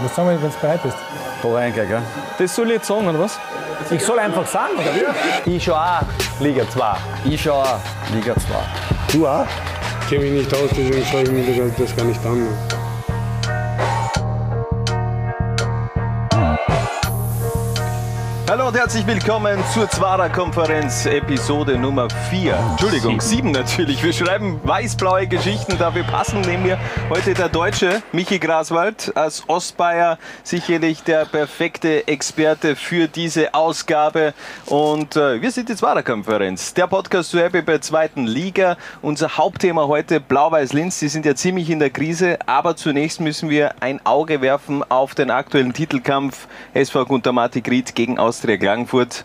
Was sagen wir, wenn du bereit bist? Da reingehen, gell? Das soll ich jetzt sagen, oder was? Ich soll einfach sagen, oder wie? Ich schon auch Liga 2. Ich schau auch Liga 2. Du auch? Ich kenne mich nicht aus, deswegen schaue ich mir das gar nicht an. Und herzlich willkommen zur Zwarer Konferenz Episode Nummer 4. Entschuldigung, 7 natürlich. Wir schreiben weiß-blaue Geschichten, dafür passen nehmen wir heute der Deutsche Michi Graswald als Ostbayer sicherlich der perfekte Experte für diese Ausgabe und äh, wir sind die Zwarer Konferenz, der Podcast zur RBB zweiten Liga. Unser Hauptthema heute Blau-Weiß-Linz, die sind ja ziemlich in der Krise, aber zunächst müssen wir ein Auge werfen auf den aktuellen Titelkampf SV Guntermatik Ried gegen Austria Klagenfurt.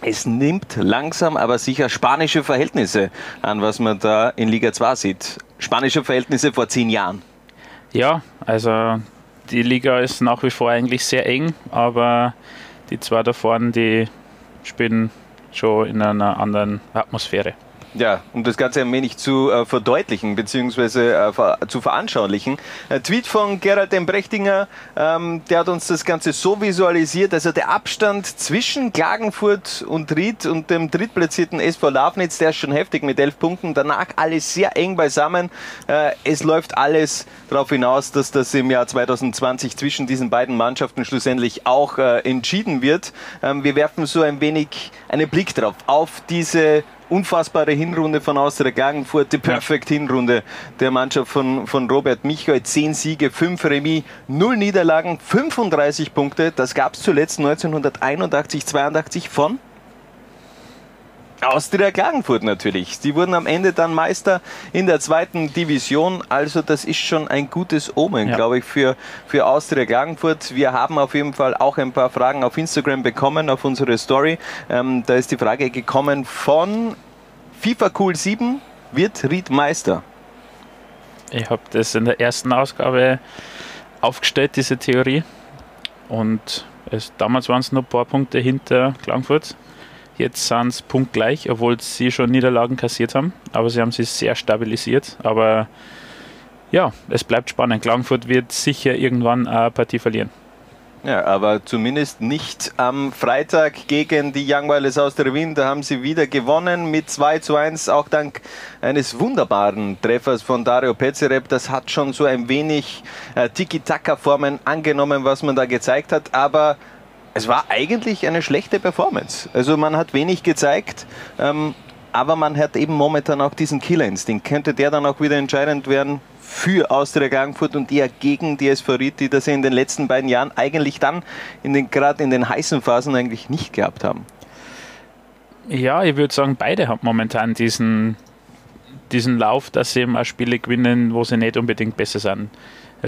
Es nimmt langsam, aber sicher spanische Verhältnisse an, was man da in Liga 2 sieht. Spanische Verhältnisse vor zehn Jahren. Ja, also die Liga ist nach wie vor eigentlich sehr eng, aber die zwei da vorne, die spielen schon in einer anderen Atmosphäre. Ja, um das Ganze ein wenig zu äh, verdeutlichen bzw. Äh, ver zu veranschaulichen. Ein Tweet von Gerald M. Brechtinger, ähm, der hat uns das Ganze so visualisiert, also der Abstand zwischen Klagenfurt und Ried und dem drittplatzierten SV Lafnitz, der ist schon heftig mit elf Punkten. Danach alles sehr eng beisammen. Äh, es läuft alles darauf hinaus, dass das im Jahr 2020 zwischen diesen beiden Mannschaften schlussendlich auch äh, entschieden wird. Ähm, wir werfen so ein wenig einen Blick drauf, auf diese unfassbare Hinrunde von Austria Klagenfurt, die Perfect Hinrunde der Mannschaft von, von Robert Michael. Zehn Siege, fünf Remis, null Niederlagen, 35 Punkte. Das gab es zuletzt 1981, 82 von Austria Klagenfurt natürlich. Die wurden am Ende dann Meister in der zweiten Division. Also das ist schon ein gutes Omen, Ja. glaube ich, für, für Austria Klagenfurt. Wir haben auf jeden Fall auch ein paar Fragen auf Instagram bekommen, auf unsere Story. Ähm, da ist die Frage gekommen von FIFA Cool 7, wird Ried Meister? Ich habe das in der ersten Ausgabe aufgestellt, diese Theorie. Und es, damals waren es noch ein paar Punkte hinter Klagenfurt. Jetzt sind es punktgleich, obwohl sie schon Niederlagen kassiert haben. Aber sie haben sich sehr stabilisiert. Aber ja, es bleibt spannend. Klagenfurt wird sicher irgendwann eine Partie verlieren. Ja, aber zumindest nicht am Freitag gegen die Young Wilders aus der Wien. Da haben sie wieder gewonnen mit 2 zu 1, auch dank eines wunderbaren Treffers von Dario Pezereb. Das hat schon so ein wenig äh, Tiki-Taka-Formen angenommen, was man da gezeigt hat. Aber es war eigentlich eine schlechte Performance. Also man hat wenig gezeigt. Ähm, aber man hat eben momentan auch diesen Killerinstinkt. Könnte der dann auch wieder entscheidend werden für Austria Klagenfurt und eher gegen die SV Ried, die das in den letzten beiden Jahren eigentlich dann in den, gerade in den heißen Phasen eigentlich nicht gehabt haben. Ja, ich würde sagen, beide haben momentan diesen, diesen Lauf, dass sie eben auch Spiele gewinnen, wo sie nicht unbedingt besser sind.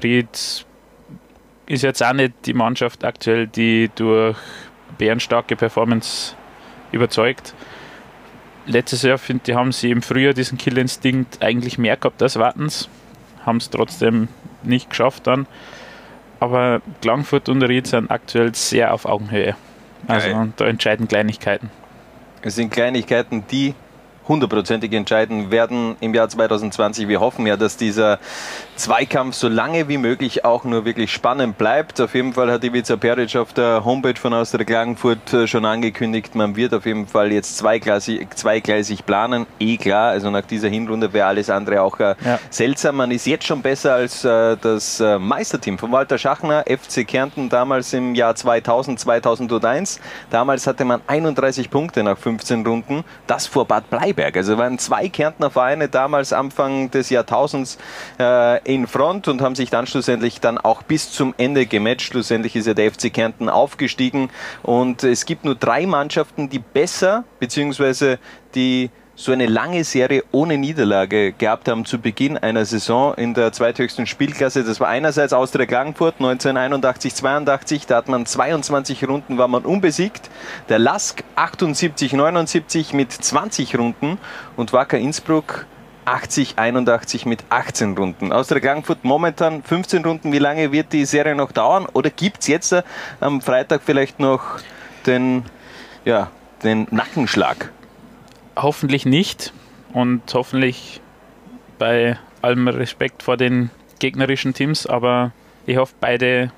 Ried ist jetzt auch nicht die Mannschaft aktuell, die durch bärenstarke Performance überzeugt. Letztes Jahr, finde ich, haben sie im Frühjahr diesen Killinstinkt eigentlich mehr gehabt als Wartens. Haben es trotzdem nicht geschafft dann. Aber Klangfurt und Ried sind aktuell sehr auf Augenhöhe. Also Geil. da entscheiden Kleinigkeiten. Es sind Kleinigkeiten, die hundertprozentig entscheiden werden im Jahr 2020. Wir hoffen ja, dass dieser Zweikampf so lange wie möglich auch nur wirklich spannend bleibt. Auf jeden Fall hat Ivica Peric auf der Homepage von Austria Klagenfurt äh, schon angekündigt, man wird auf jeden Fall jetzt zweigleisig, zweigleisig planen. Eh klar, also nach dieser Hinrunde wäre alles andere auch äh, Ja. seltsam. Man ist jetzt schon besser als äh, das Meisterteam von Walter Schachner, FC Kärnten, damals im Jahr 2000, 2001. Damals hatte man 31 Punkte nach 15 Runden, das vor Bad Bleiberg. Also waren zwei Kärntner Vereine damals Anfang des Jahrtausends äh, in Front und haben sich dann schlussendlich dann auch bis zum Ende gematcht. Schlussendlich ist ja der FC Kärnten aufgestiegen und es gibt nur drei Mannschaften, die besser beziehungsweise die so eine lange Serie ohne Niederlage gehabt haben zu Beginn einer Saison in der zweithöchsten Spielklasse. Das war einerseits Austria Klagenfurt 1981, 82, da hat man 22 Runden war man unbesiegt. Der Lask 78, 79 mit 20 Runden und Wacker Innsbruck 80, 81 mit 18 Runden. Austria Klagenfurt momentan 15 Runden. Wie lange wird die Serie noch dauern? Oder gibt es jetzt äh, am Freitag vielleicht noch den, ja, den Nackenschlag? Hoffentlich nicht und hoffentlich bei allem Respekt vor den gegnerischen Teams, aber ich hoffe, beide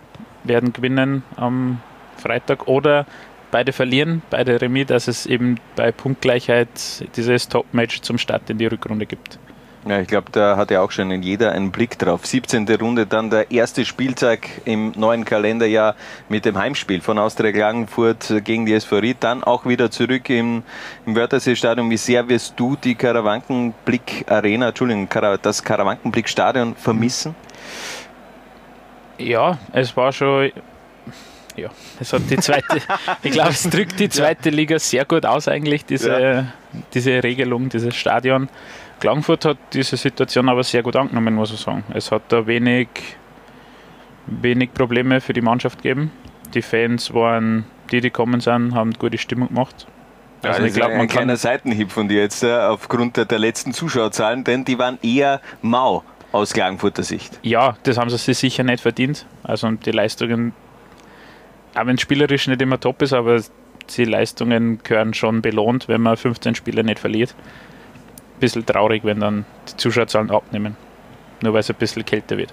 werden gewinnen am Freitag oder beide verlieren, beide Remis, dass es eben bei Punktgleichheit dieses Top-Match zum Start in die Rückrunde gibt. Ja, ich glaube, da hat ja auch schon in jeder einen Blick drauf. 17. Runde, dann der erste Spieltag im neuen Kalenderjahr mit dem Heimspiel von Austria Klagenfurt gegen die SV Ried. Dann auch wieder zurück im, im Wörthersee-Stadion. Wie sehr wirst du die Karawankenblick-Arena, Entschuldigung, das Karawankenblick-Stadion vermissen? Ja, es war schon ja, es hat die zweite, ich glaube, es drückt die zweite Liga sehr gut aus, eigentlich, diese, ja. diese Regelung, dieses Stadion. Klagenfurt hat diese Situation aber sehr gut angenommen, muss ich sagen. Es hat da wenig, wenig Probleme für die Mannschaft gegeben. Die Fans waren, die, die gekommen sind, haben gute Stimmung gemacht. Ja, also ich glaube, ein kleiner Seitenhieb von dir jetzt äh, aufgrund der, der letzten Zuschauerzahlen, denn die waren eher mau aus Klagenfurter Sicht. Ja, das haben sie sich sicher nicht verdient. Also die Leistungen, auch wenn es spielerisch nicht immer top ist, aber die Leistungen gehören schon belohnt, wenn man 15 Spiele nicht verliert bisschen traurig, wenn dann die Zuschauerzahlen abnehmen. Nur weil es ein bisschen kälter wird.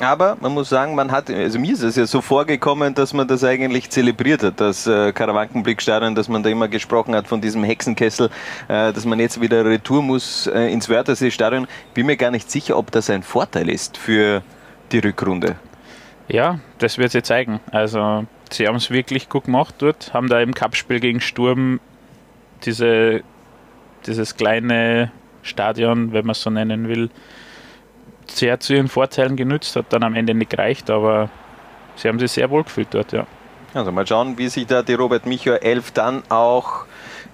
Aber man muss sagen, man hat, also mir ist es ja so vorgekommen, dass man das eigentlich zelebriert hat, das äh, Karawankenblickstadion, dass man da immer gesprochen hat von diesem Hexenkessel, äh, dass man jetzt wieder retour muss äh, ins Wörthersee-Stadion. Bin mir gar nicht sicher, ob das ein Vorteil ist für die Rückrunde. Ja, das wird sich zeigen. Also, sie haben es wirklich gut gemacht dort, haben da im Cup-Spiel gegen Sturm diese dieses kleine Stadion, wenn man es so nennen will, sehr zu ihren Vorteilen genützt, hat dann am Ende nicht gereicht, aber sie haben sich sehr wohl gefühlt dort, ja. Also mal schauen, wie sich da die Robert Michael 11 dann auch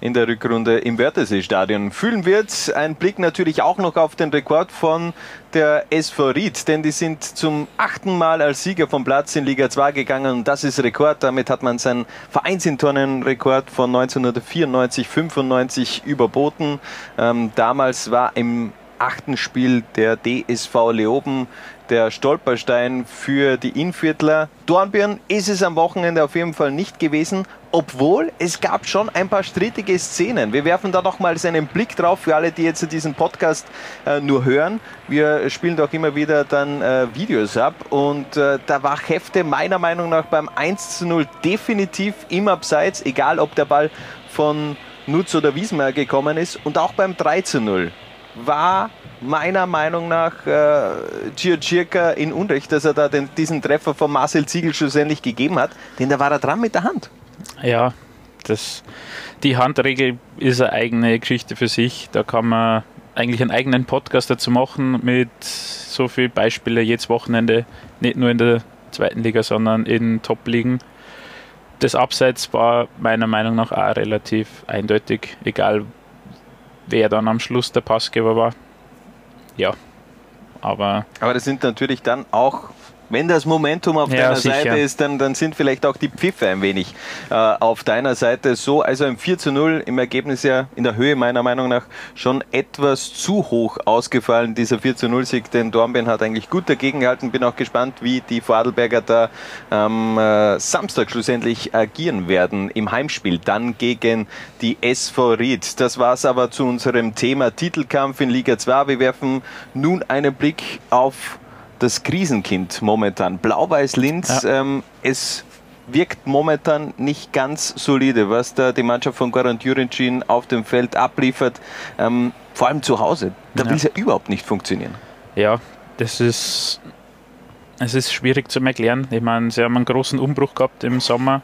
in der Rückrunde im Wörthersee-Stadion fühlen wird. Ein Blick natürlich auch noch auf den Rekord von der SV Ried, denn die sind zum achten Mal als Sieger vom Platz in Liga 2 gegangen und das ist Rekord. Damit hat man seinen Vereinsintornenrekord von 1994, 95 überboten. Ähm, damals war im achten Spiel der DSV Leoben der Stolperstein für die Inviertler. Dornbirn ist es am Wochenende auf jeden Fall nicht gewesen, obwohl es gab schon ein paar strittige Szenen. Wir werfen da noch mal einen Blick drauf für alle, die jetzt diesen Podcast äh, nur hören. Wir spielen doch immer wieder dann äh, Videos ab und äh, da war Hefte meiner Meinung nach beim 1 zu 0 definitiv im Abseits, egal ob der Ball von Nutz oder Wiesmeier gekommen ist und auch beim 3 zu 0 war meiner Meinung nach äh, Giocirca in Unrecht, dass er da den, diesen Treffer von Marcel Ziegel schlussendlich gegeben hat, denn da war er dran mit der Hand. Ja, das, die Handregel ist eine eigene Geschichte für sich. Da kann man eigentlich einen eigenen Podcast dazu machen mit so vielen Beispielen jedes Wochenende, nicht nur in der zweiten Liga, sondern in Top-Ligen. Das Abseits war meiner Meinung nach auch relativ eindeutig, egal wer dann am Schluss der Passgeber war. Ja, aber. Aber das sind natürlich dann auch wenn das Momentum auf ja, deiner sicher. Seite ist, dann, dann sind vielleicht auch die Pfiffe ein wenig äh, auf deiner Seite so. Also ein 4 zu 0 im Ergebnis ja in der Höhe meiner Meinung nach schon etwas zu hoch ausgefallen, dieser 4 zu 0 Sieg, denn Dornbirn hat eigentlich gut dagegen gehalten. Bin auch gespannt, wie die Vorarlberger da am äh, Samstag schlussendlich agieren werden im Heimspiel, dann gegen die SV Ried. Das war es aber zu unserem Thema Titelkampf in Liga 2. Wir werfen nun einen Blick auf das Krisenkind momentan. Blau-Weiß Linz, ja. ähm, es wirkt momentan nicht ganz solide, was da die Mannschaft von Goran Jurincin auf dem Feld abliefert, ähm, vor allem zu Hause. Da ja. will es ja überhaupt nicht funktionieren. Ja, das ist, es ist schwierig zu erklären. Ich meine, sie haben einen großen Umbruch gehabt im Sommer,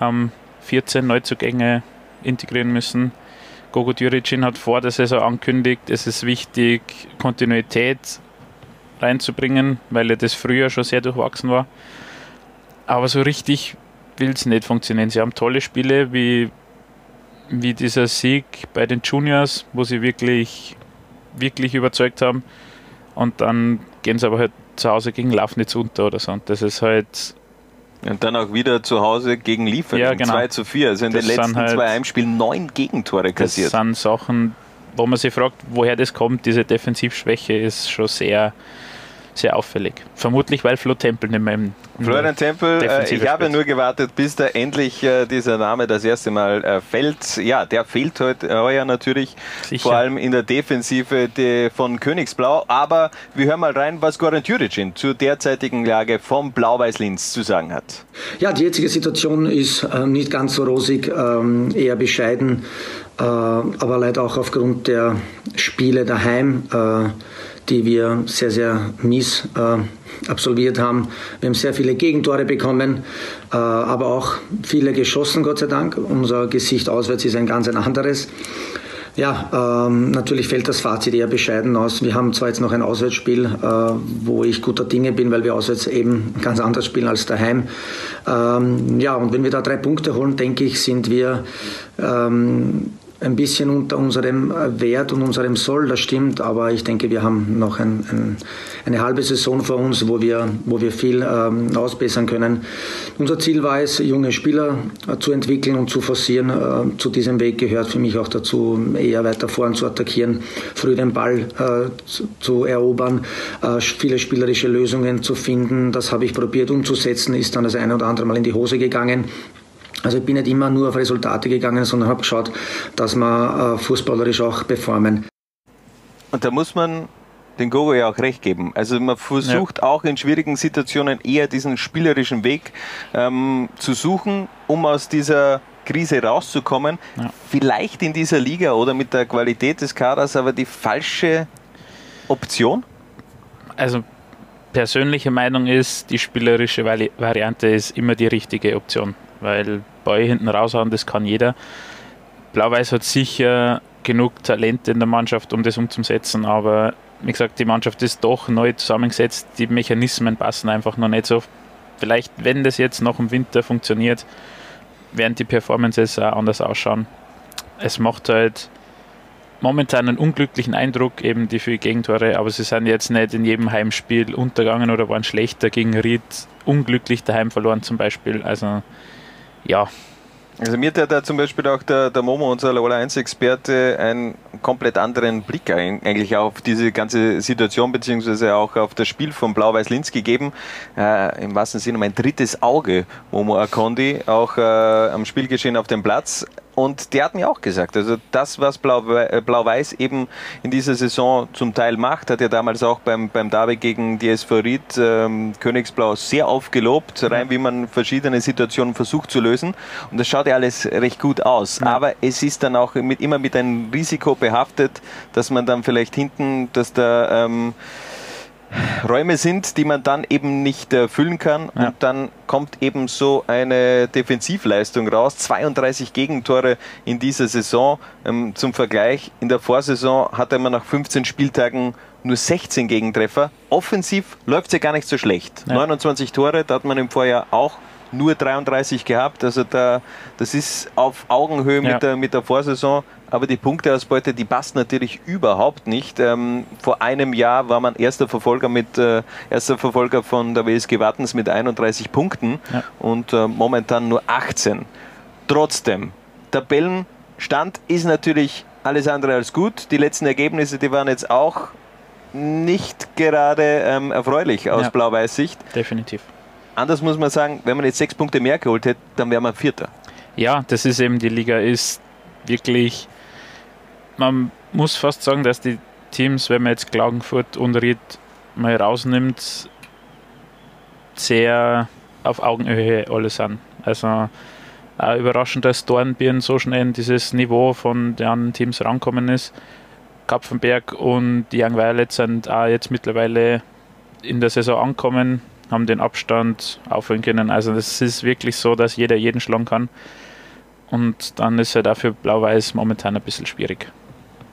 haben 14 Neuzugänge integrieren müssen. Gogo Djuricin hat vor der Saison angekündigt, es ist wichtig, Kontinuität reinzubringen, weil ja das früher schon sehr durchwachsen war. Aber so richtig will es nicht funktionieren. Sie haben tolle Spiele wie, wie dieser Sieg bei den Juniors, wo sie wirklich, wirklich überzeugt haben. Und dann gehen sie aber halt zu Hause gegen Lafnitz unter oder so. Und das ist halt. Und dann auch wieder zu Hause gegen Liefern ja, genau. 2 zu 4. Also in das den letzten halt, zwei Heimspielen neun Gegentore kassiert. Das sind Sachen, wo man sich fragt, woher das kommt. Diese Defensivschwäche ist schon sehr, sehr auffällig. Vermutlich, weil Flo Tempel nicht mehr im Florian Tempel, äh, ich habe nur gewartet, bis da endlich äh, dieser Name das erste Mal äh, fällt. Ja, der fehlt heute heuer natürlich, Sicher. vor allem in der Defensive de, von Königsblau. Aber wir hören mal rein, was Goran Juricin zur derzeitigen Lage vom Blau-Weiß-Linz zu sagen hat. Ja, die jetzige Situation ist äh, nicht ganz so rosig, ähm, eher bescheiden, äh, aber leider auch aufgrund der Spiele daheim äh, die wir sehr, sehr mies äh, absolviert haben. Wir haben sehr viele Gegentore bekommen, äh, aber auch viele geschossen, Gott sei Dank. Unser Gesicht auswärts ist ein ganz ein anderes. Ja, ähm, natürlich fällt das Fazit eher bescheiden aus. Wir haben zwar jetzt noch ein Auswärtsspiel, äh, wo ich guter Dinge bin, weil wir auswärts eben ganz anders spielen als daheim. Ähm, ja, und wenn wir da drei Punkte holen, denke ich, sind wir ähm, ein bisschen unter unserem Wert und unserem Soll, das stimmt, aber ich denke, wir haben noch ein, ein, eine halbe Saison vor uns, wo wir, wo wir viel ähm, ausbessern können. Unser Ziel war es, junge Spieler äh, zu entwickeln und zu forcieren. Äh, zu diesem Weg gehört für mich auch dazu, eher weiter vorn zu attackieren, früh den Ball äh, zu, zu, erobern, äh, viele spielerische Lösungen zu finden. Das habe ich probiert umzusetzen, ist dann das eine oder andere Mal in die Hose gegangen. Also ich bin nicht immer nur auf Resultate gegangen, sondern habe geschaut, dass wir äh, fußballerisch auch performen. Und da muss man den Gogo ja auch recht geben. Also man versucht ja. auch in schwierigen Situationen eher diesen spielerischen Weg ähm, zu suchen, um aus dieser Krise rauszukommen. Ja. Vielleicht in dieser Liga oder mit der Qualität des Kaders aber die falsche Option? Also persönliche Meinung ist, die spielerische Variante ist immer die richtige Option, weil Ball hinten raushauen, das kann jeder. Blau-Weiß hat sicher genug Talent in der Mannschaft, um das umzusetzen, aber wie gesagt, die Mannschaft ist doch neu zusammengesetzt, die Mechanismen passen einfach noch nicht so. Vielleicht, wenn das jetzt noch im Winter funktioniert, werden die Performances auch anders ausschauen. Es macht halt momentan einen unglücklichen Eindruck, eben die vier Gegentore, aber sie sind jetzt nicht in jedem Heimspiel untergegangen oder waren schlechter gegen Ried, unglücklich daheim verloren zum Beispiel. Also ja. Also mir hat da zum Beispiel auch der, der Momo, unser Lola 1-Experte, einen komplett anderen Blick eigentlich auf diese ganze Situation beziehungsweise auch auf das Spiel von Blau-Weiß-Linz gegeben. Äh, Im wahrsten Sinne mein drittes Auge, Momo Akondi, auch äh, am Spielgeschehen auf dem Platz. Und der hat mir auch gesagt, also das, was äh, Blau-Weiß eben in dieser Saison zum Teil macht, hat er damals auch beim, beim Derby gegen die SV Ried ähm, Königsblau sehr aufgelobt, rein wie man verschiedene Situationen versucht zu lösen. Und das schaut ja alles recht gut aus. Ja. Aber es ist dann auch mit, immer mit einem Risiko behaftet, dass man dann vielleicht hinten, dass da ähm, Räume sind, die man dann eben nicht erfüllen kann. Ja. Und dann kommt eben so eine Defensivleistung raus. 32 Gegentore in dieser Saison. Ähm, zum Vergleich, in der Vorsaison hatte man nach 15 Spieltagen nur 16 Gegentreffer. Offensiv läuft es ja gar nicht so schlecht. Ja. 29 Tore, da hat man im Vorjahr auch nur 33 gehabt. Also da, das ist auf Augenhöhe ja. mit, der, mit der Vorsaison. Aber die Punkteausbeute, die passt natürlich überhaupt nicht. Ähm, vor einem Jahr war man erster Verfolger mit äh, erster Verfolger von der WSG Wattens mit 31 Punkten ja. und äh, momentan nur 18. Trotzdem, Tabellenstand ist natürlich alles andere als gut. Die letzten Ergebnisse, die waren jetzt auch nicht gerade ähm, erfreulich aus ja, Blau-Weiß-Sicht. Definitiv. Anders muss man sagen, wenn man jetzt sechs Punkte mehr geholt hätte, dann wäre man Vierter. Ja, das ist eben, die Liga ist wirklich, man muss fast sagen, dass die Teams, wenn man jetzt Klagenfurt und Ried mal rausnimmt, sehr auf Augenhöhe alle sind. Also auch überraschend, dass Dornbirn so schnell in dieses Niveau von den anderen Teams rankommen ist. Kapfenberg und Young Violets sind auch jetzt mittlerweile in der Saison angekommen haben den Abstand aufholen können. Also es ist wirklich so, dass jeder jeden schlagen kann. Und dann ist er dafür Blau-Weiß momentan ein bisschen schwierig.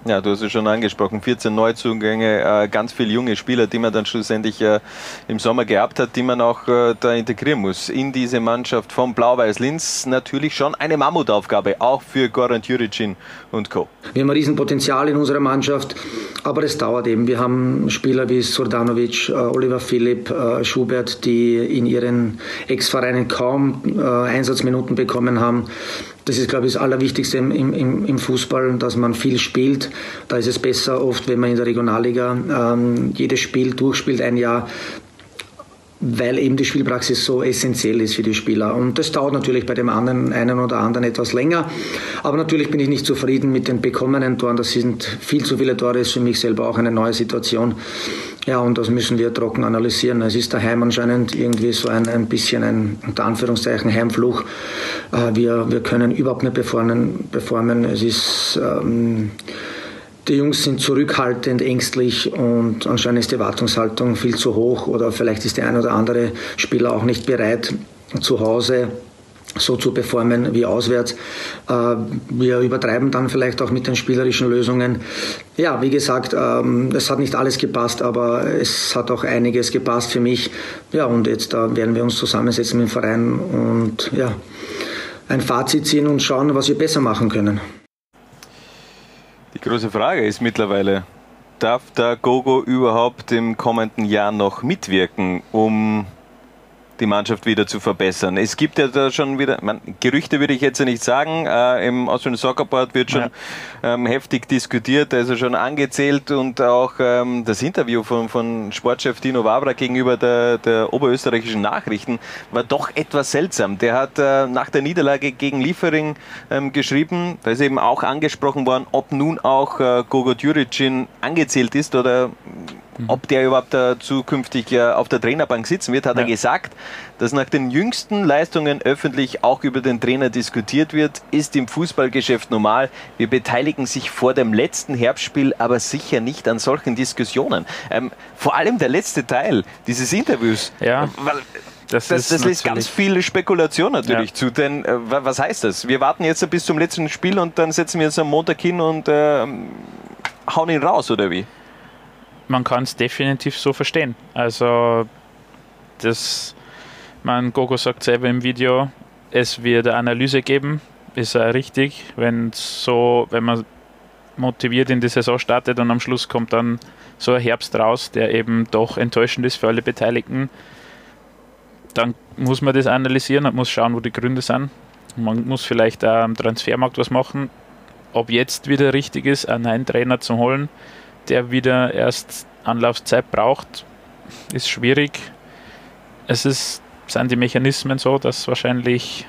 Ja, du hast es schon angesprochen, 14 Neuzugänge, äh, ganz viele junge Spieler, die man dann schlussendlich äh, im Sommer gehabt hat, die man auch äh, da integrieren muss in diese Mannschaft von Blau-Weiß Linz. Natürlich schon eine Mammutaufgabe, auch für Goran Juricin und Co. Wir haben ein Riesenpotenzial in unserer Mannschaft, aber es dauert eben. Wir haben Spieler wie Sordanovic, Oliver Philipp, Schubert, die in ihren Ex-Vereinen kaum Einsatzminuten bekommen haben. Das ist, glaube ich, das Allerwichtigste im, im, im Fußball, dass man viel spielt. Da ist es besser oft, wenn man in der Regionalliga ähm, jedes Spiel durchspielt, ein Jahr, weil eben die Spielpraxis so essentiell ist für die Spieler. Und das dauert natürlich bei dem anderen, einen oder anderen etwas länger. Aber natürlich bin ich nicht zufrieden mit den bekommenen Toren. Das sind viel zu viele Tore, ist für mich selber auch eine neue Situation. Ja, und das müssen wir trocken analysieren. Es ist daheim anscheinend irgendwie so ein, ein bisschen ein, unter Anführungszeichen, Heimfluch. Äh, wir, wir können überhaupt nicht performen. performen. Es ist, ähm, die Jungs sind zurückhaltend, ängstlich und anscheinend ist die Erwartungshaltung viel zu hoch oder vielleicht ist der ein oder andere Spieler auch nicht bereit, zu Hause so zu performen wie auswärts. Äh, wir übertreiben dann vielleicht auch mit den spielerischen Lösungen. Ja, wie gesagt, ähm, es hat nicht alles gepasst, aber es hat auch einiges gepasst für mich. Ja, und jetzt werden wir uns zusammensetzen mit dem Verein und ja, ein Fazit ziehen und schauen, was wir besser machen können. Die große Frage ist mittlerweile, darf der Gogo überhaupt im kommenden Jahr noch mitwirken, um die Mannschaft wieder zu verbessern. Es gibt ja da schon wieder, man, Gerüchte würde ich jetzt ja nicht sagen, äh, im Austrian Soccer Board wird schon ja. ähm, heftig diskutiert, also schon angezählt und auch ähm, das Interview von, von Sportchef Dino Wabra gegenüber der, der oberösterreichischen Nachrichten war doch etwas seltsam. Der hat äh, nach der Niederlage gegen Liefering ähm, geschrieben, da ist eben auch angesprochen worden, ob nun auch äh, Gogo Djuricin angezählt ist oder. Ob der überhaupt da zukünftig äh, auf der Trainerbank sitzen wird, hat ja. er gesagt, dass nach den jüngsten Leistungen öffentlich auch über den Trainer diskutiert wird, ist im Fußballgeschäft normal. Wir beteiligen sich vor dem letzten Herbstspiel aber sicher nicht an solchen Diskussionen. Ähm, vor allem der letzte Teil dieses Interviews. Ja. Weil, das, das, das lässt ganz viel Spekulation natürlich ja. zu, denn äh, was heißt das? Wir warten jetzt bis zum letzten Spiel und dann setzen wir uns am Montag hin und äh, hauen ihn raus, oder wie? Man kann es definitiv so verstehen. Also, das, man, Gogo sagt selber im Video, es wird eine Analyse geben, ist ja richtig, wenn so, wenn man motiviert in die Saison startet und am Schluss kommt dann so ein Herbst raus, der eben doch enttäuschend ist für alle Beteiligten, dann muss man das analysieren und muss schauen, wo die Gründe sind. Man muss vielleicht auch am Transfermarkt was machen, ob jetzt wieder richtig ist, einen neuen Trainer zu holen der wieder erst Anlaufzeit braucht, ist schwierig. Es ist, sind die Mechanismen so, dass wahrscheinlich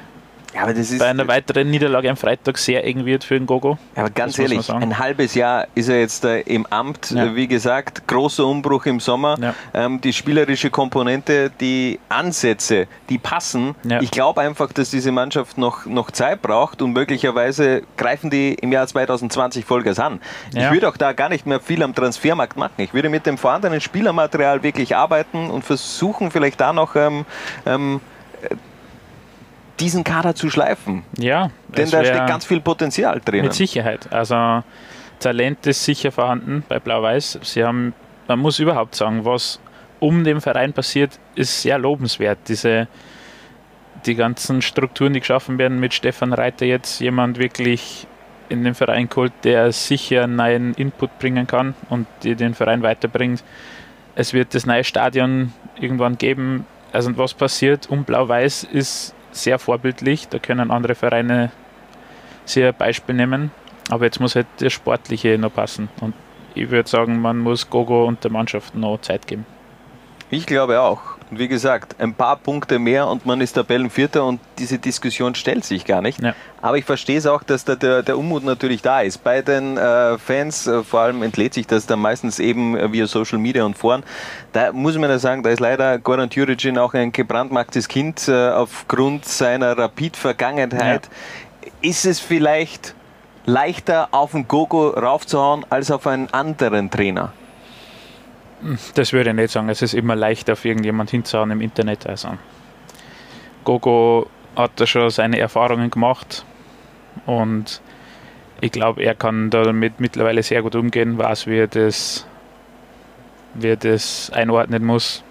ja, aber das ist bei einer weiteren Niederlage am Freitag sehr eng wird für den Gogo. Ja, aber ganz ehrlich, ein halbes Jahr ist er jetzt äh, im Amt. Ja. Wie gesagt, großer Umbruch im Sommer. Ja. Ähm, die spielerische Komponente, die Ansätze, die passen. Ich glaube einfach, dass diese Mannschaft noch, noch Zeit braucht und möglicherweise greifen die im Jahr 2020 Vollgas an. Ich würde auch da gar nicht mehr viel am Transfermarkt machen. Ich würde mit dem vorhandenen Spielermaterial wirklich arbeiten und versuchen, vielleicht da noch ähm, ähm, diesen Kader zu schleifen. Ja. Denn da steckt ganz viel Potenzial drin. Mit Sicherheit. Also Talent ist sicher vorhanden bei Blau-Weiß. Sie haben, man muss überhaupt sagen, was um den Verein passiert, ist sehr lobenswert. Diese die ganzen Strukturen, die geschaffen werden mit Stefan Reiter jetzt jemand wirklich in den Verein geholt, der sicher einen neuen Input bringen kann und die den Verein weiterbringt. Es wird das neue Stadion irgendwann geben. Also was passiert um Blau-Weiß ist sehr vorbildlich. Da können andere Vereine sehr Beispiel nehmen. Aber jetzt muss halt das Sportliche noch passen. Und ich würde sagen, man muss Gogo und der Mannschaft noch Zeit geben. Ich glaube auch. Und wie gesagt, ein paar Punkte mehr und man ist Tabellenvierter und diese Diskussion stellt sich gar nicht. Ja. Aber ich verstehe es auch, dass da der, der Unmut natürlich da ist. Bei den äh, Fans, äh, vor allem entlädt sich das dann meistens eben äh, via Social Media und Foren. Da muss man ja sagen, da ist leider Goran Djuricin auch ein gebrandmarktes Kind äh, aufgrund seiner Rapid-Vergangenheit. Ja. Ist es vielleicht leichter auf den Gogo raufzuhauen als auf einen anderen Trainer? Das würde ich nicht sagen. Es ist immer leicht, auf irgendjemand hinzuhauen im Internet. Also, Gogo hat da schon seine Erfahrungen gemacht und ich glaube, er kann damit mittlerweile sehr gut umgehen, weiß, wie er das, wie das einordnen muss.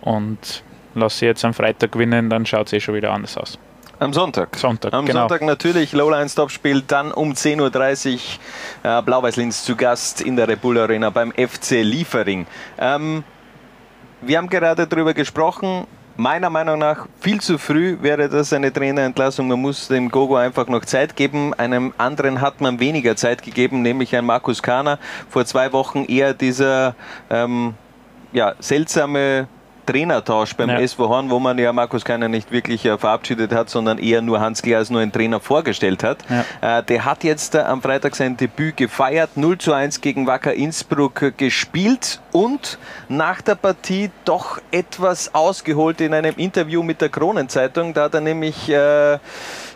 Und lasse sie jetzt am Freitag gewinnen, dann schaut es eh schon wieder anders aus. Am Sonntag. Sonntag, Am genau. Sonntag natürlich Lowline-Stop-Spiel, dann um 10.30 Uhr äh, Blau-Weiß-Linz zu Gast in der Rebull Arena beim FC Liefering. Ähm, wir haben gerade darüber gesprochen, meiner Meinung nach viel zu früh wäre das eine Trainerentlassung. Man muss dem Gogo einfach noch Zeit geben. Einem anderen hat man weniger Zeit gegeben, nämlich ein Markus Kahner. Vor zwei Wochen eher dieser ähm, ja, seltsame Trainertausch beim ja. SV Horn, wo man ja Markus Keiner nicht wirklich äh, verabschiedet hat, sondern eher nur Hans als nur einen Trainer vorgestellt hat. Ja. Äh, der hat jetzt äh, am Freitag sein Debüt gefeiert, 0 zu 1 gegen Wacker Innsbruck äh, gespielt und nach der Partie doch etwas ausgeholt in einem Interview mit der Kronenzeitung. Da hat er nämlich äh,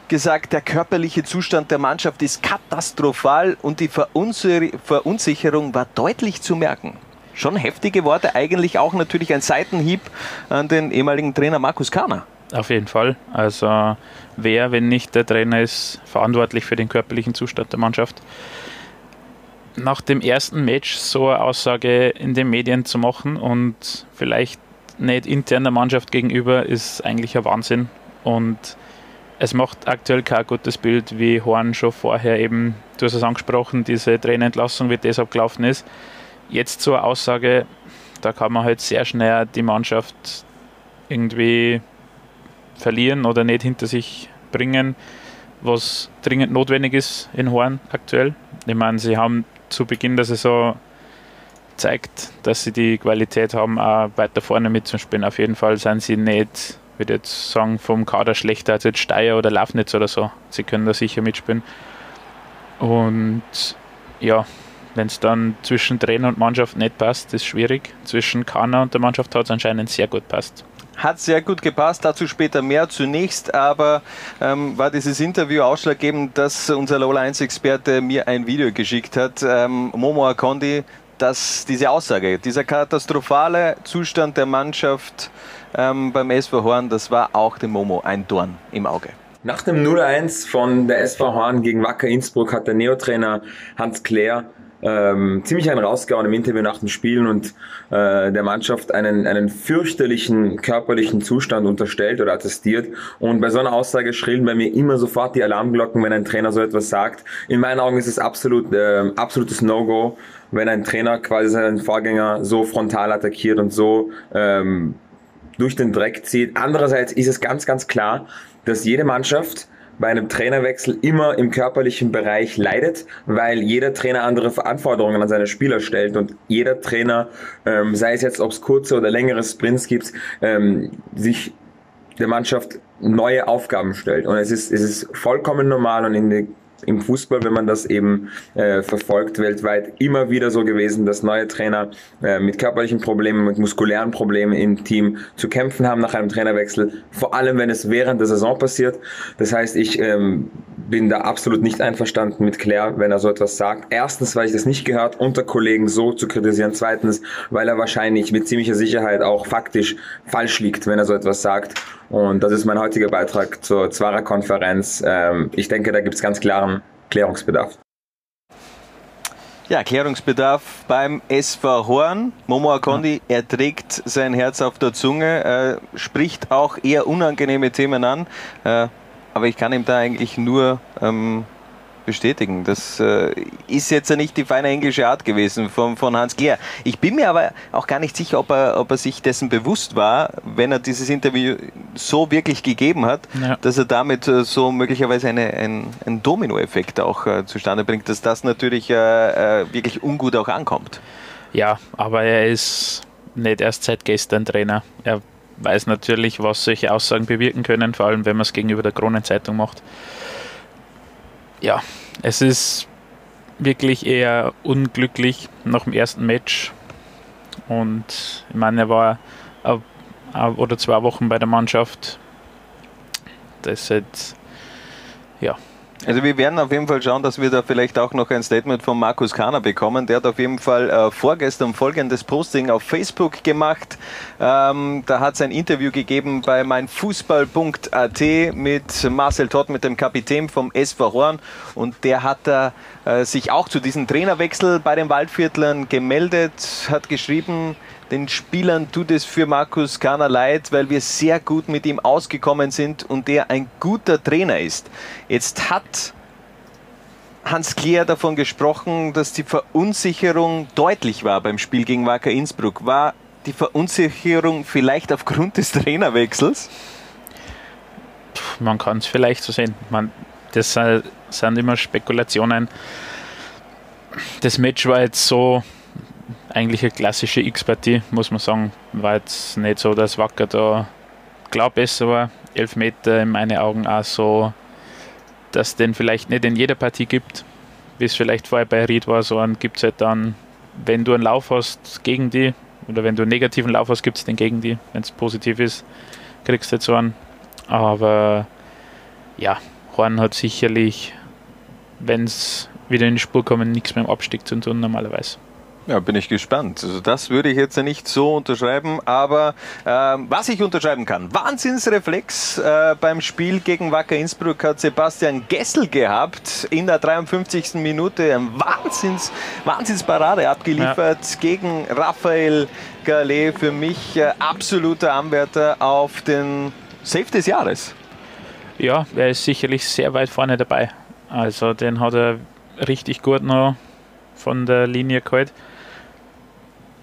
gesagt, der körperliche Zustand der Mannschaft ist katastrophal und die Verunsicherung war deutlich zu merken schon heftige Worte, eigentlich auch natürlich ein Seitenhieb an den ehemaligen Trainer Markus Kahner. Auf jeden Fall. Also wer, wenn nicht der Trainer ist, verantwortlich für den körperlichen Zustand der Mannschaft. Nach dem ersten Match so eine Aussage in den Medien zu machen und vielleicht nicht intern der Mannschaft gegenüber, ist eigentlich ein Wahnsinn. Und es macht aktuell kein gutes Bild, wie Horn schon vorher eben, du hast es angesprochen, diese Trainerentlassung, wie das abgelaufen ist jetzt zur Aussage, da kann man halt sehr schnell die Mannschaft irgendwie verlieren oder nicht hinter sich bringen, was dringend notwendig ist in Horn aktuell. Ich meine, sie haben zu Beginn der Saison gezeigt, dass sie die Qualität haben, auch weiter vorne mitzuspielen. Auf jeden Fall sind sie nicht, würde jetzt sagen, vom Kader schlechter als jetzt Steyr oder Lafnitz oder so. Sie können da sicher mitspielen. Und ja, wenn es dann zwischen Trainer und Mannschaft nicht passt, ist schwierig. Zwischen Kana und der Mannschaft hat es anscheinend sehr gut passt. Hat sehr gut gepasst, dazu später mehr. Zunächst aber ähm, war dieses Interview ausschlaggebend, dass unser Lola 1-Experte mir ein Video geschickt hat. Ähm, Momo Akondi, dass diese Aussage, dieser katastrophale Zustand der Mannschaft ähm, beim SV Horn, das war auch dem Momo ein Dorn im Auge. Nach dem 0-1 von der SV Horn gegen Wacker Innsbruck hat der Neotrainer Hans Klär ähm, ziemlich einen rausgehauen im Interview nach den Spielen und äh, der Mannschaft einen, einen fürchterlichen körperlichen Zustand unterstellt oder attestiert. Und bei so einer Aussage schrillen bei mir immer sofort die Alarmglocken, wenn ein Trainer so etwas sagt. In meinen Augen ist es absolut äh, absolutes No-Go, wenn ein Trainer quasi seinen Vorgänger so frontal attackiert und so ähm, durch den Dreck zieht. Andererseits ist es ganz, ganz klar, dass jede Mannschaft bei einem Trainerwechsel immer im körperlichen Bereich leidet, weil jeder Trainer andere Anforderungen an seine Spieler stellt und jeder Trainer, ähm, sei es jetzt, ob es kurze oder längere Sprints gibt, ähm, sich der Mannschaft neue Aufgaben stellt. Und es ist, es ist vollkommen normal und in der im Fußball, wenn man das eben äh, verfolgt, weltweit immer wieder so gewesen, dass neue Trainer äh, mit körperlichen Problemen, mit muskulären Problemen im Team zu kämpfen haben nach einem Trainerwechsel, vor allem wenn es während der Saison passiert. Das heißt, ich ähm, bin da absolut nicht einverstanden mit Claire, wenn er so etwas sagt. Erstens, weil ich das nicht gehört, unter Kollegen so zu kritisieren. Zweitens, weil er wahrscheinlich mit ziemlicher Sicherheit auch faktisch falsch liegt, wenn er so etwas sagt. Und das ist mein heutiger Beitrag zur Zwara-Konferenz. Ähm, ich denke, da gibt es ganz klaren Klärungsbedarf. Ja, Klärungsbedarf beim SV Horn. Momo Akondi, er trägt sein Herz auf der Zunge, äh, spricht auch eher unangenehme Themen an. Äh, aber ich kann ihm da eigentlich nur ähm, bestätigen. Das äh, ist jetzt ja nicht die feine englische Art gewesen von, von Hans Gehr. Ich bin mir aber auch gar nicht sicher, ob er, ob er sich dessen bewusst war, wenn er dieses Interview so wirklich gegeben hat, ja. dass er damit äh, so möglicherweise eine, ein, einen Dominoeffekt auch äh, zustande bringt, dass das natürlich äh, äh, wirklich ungut auch ankommt. Ja, aber er ist nicht erst seit gestern Trainer. Er weiß natürlich, was solche Aussagen bewirken können, vor allem wenn man es gegenüber der Kronenzeitung macht ja, es ist wirklich eher unglücklich nach dem ersten Match. Und ich meine, er war ein oder zwei Wochen bei der Mannschaft. Das ist ja, also wir werden auf jeden Fall schauen, dass wir da vielleicht auch noch ein Statement von Markus Kahner bekommen. Der hat auf jeden Fall äh, vorgestern folgendes Posting auf Facebook gemacht. Ähm, da hat es ein Interview gegeben bei meinfußball.at mit Marcel Todd, mit dem Kapitän vom SV Horn. Und der hat da äh, sich auch zu diesem Trainerwechsel bei den Waldviertlern gemeldet, hat geschrieben, den Spielern tut es für Markus Kahner leid, weil wir sehr gut mit ihm ausgekommen sind und er ein guter Trainer ist. Jetzt hat Hans Kleer davon gesprochen, dass die Verunsicherung deutlich war beim Spiel gegen Wacker Innsbruck. War die Verunsicherung vielleicht aufgrund des Trainerwechsels? Man kann es vielleicht so sehen. Man, das sind immer Spekulationen. Das Match war jetzt so eigentlich eine klassische X-Partie, muss man sagen. War jetzt nicht so, dass Wacker da klar besser war. Elfmeter in meinen Augen auch so, dass den vielleicht nicht in jeder Partie gibt, wie es vielleicht vorher bei Ried war. So gibt es halt dann, wenn du einen Lauf hast gegen die, oder wenn du einen negativen Lauf hast, gibt es den gegen die. Wenn es positiv ist, kriegst du halt so einen. Aber ja, Horn hat sicherlich, wenn es wieder in die Spur kommen, nichts mit dem Abstieg zu tun normalerweise. Ja, bin ich gespannt. Also das würde ich jetzt nicht so unterschreiben, aber ähm, was ich unterschreiben kann, Wahnsinnsreflex äh, beim Spiel gegen Wacker Innsbruck hat Sebastian Gessel gehabt in der 53. Minute. Ein Wahnsinns, Wahnsinnsparade abgeliefert ja. gegen Raphael Gallet. Für mich äh, absoluter Anwärter auf den Safe des Jahres. Ja, er ist sicherlich sehr weit vorne dabei. Also den hat er richtig gut noch von der Linie geholt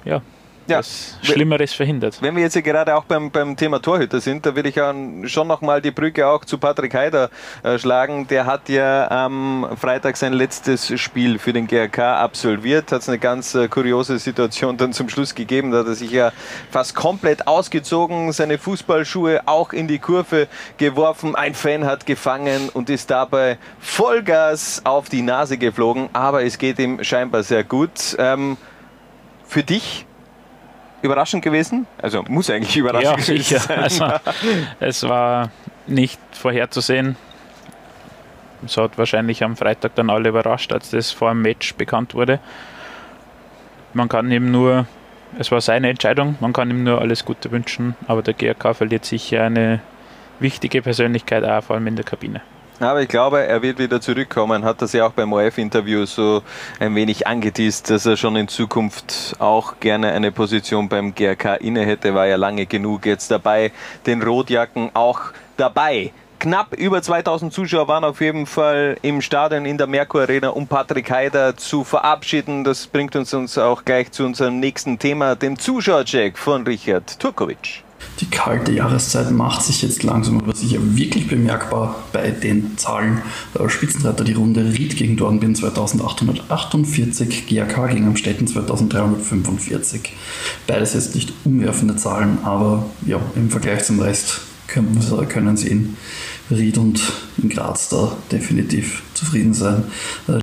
ja, ja. was Schlimmeres verhindert. Wenn wir jetzt hier gerade auch beim, beim Thema Torhüter sind, da würde ich ja schon nochmal die Brücke auch zu Patrick Heider äh, schlagen. Der hat ja am Freitag sein letztes Spiel für den GRK absolviert. Hat es eine ganz äh, kuriose Situation dann zum Schluss gegeben. Da hat er sich ja fast komplett ausgezogen, seine Fußballschuhe auch in die Kurve geworfen. Ein Fan hat gefangen und ist dabei Vollgas auf die Nase geflogen. Aber es geht ihm scheinbar sehr gut. Ähm, für dich überraschend gewesen? Also muss eigentlich überraschend ja, gewesen sein. Also, es war nicht vorherzusehen. Es hat wahrscheinlich am Freitag dann alle überrascht, als das vor dem Match bekannt wurde. Man kann ihm nur, es war seine Entscheidung, man kann ihm nur alles Gute wünschen, aber der GRK verliert sicher eine wichtige Persönlichkeit, auch vor allem in der Kabine. Aber ich glaube, er wird wieder zurückkommen. Hat das ja auch beim ORF-Interview so ein wenig angeteased, dass er schon in Zukunft auch gerne eine Position beim GRK inne hätte. War ja lange genug jetzt dabei. Den Rotjacken auch dabei. Knapp über 2000 Zuschauer waren auf jeden Fall im Stadion in der Merkur Arena, um Patrick Heider zu verabschieden. Das bringt uns, uns auch gleich zu unserem nächsten Thema, dem Zuschauercheck von Richard Turkovic. Die kalte Jahreszeit macht sich jetzt langsam aber sicher wirklich bemerkbar bei den Zahlen. Spitzenreiter die Runde Ried gegen Dornbirn 2848, GAK gegen Amstetten 2345. Beides jetzt nicht umwerfende Zahlen, aber ja, im Vergleich zum Rest können, können sie in Ried und in Graz da definitiv zufrieden sein.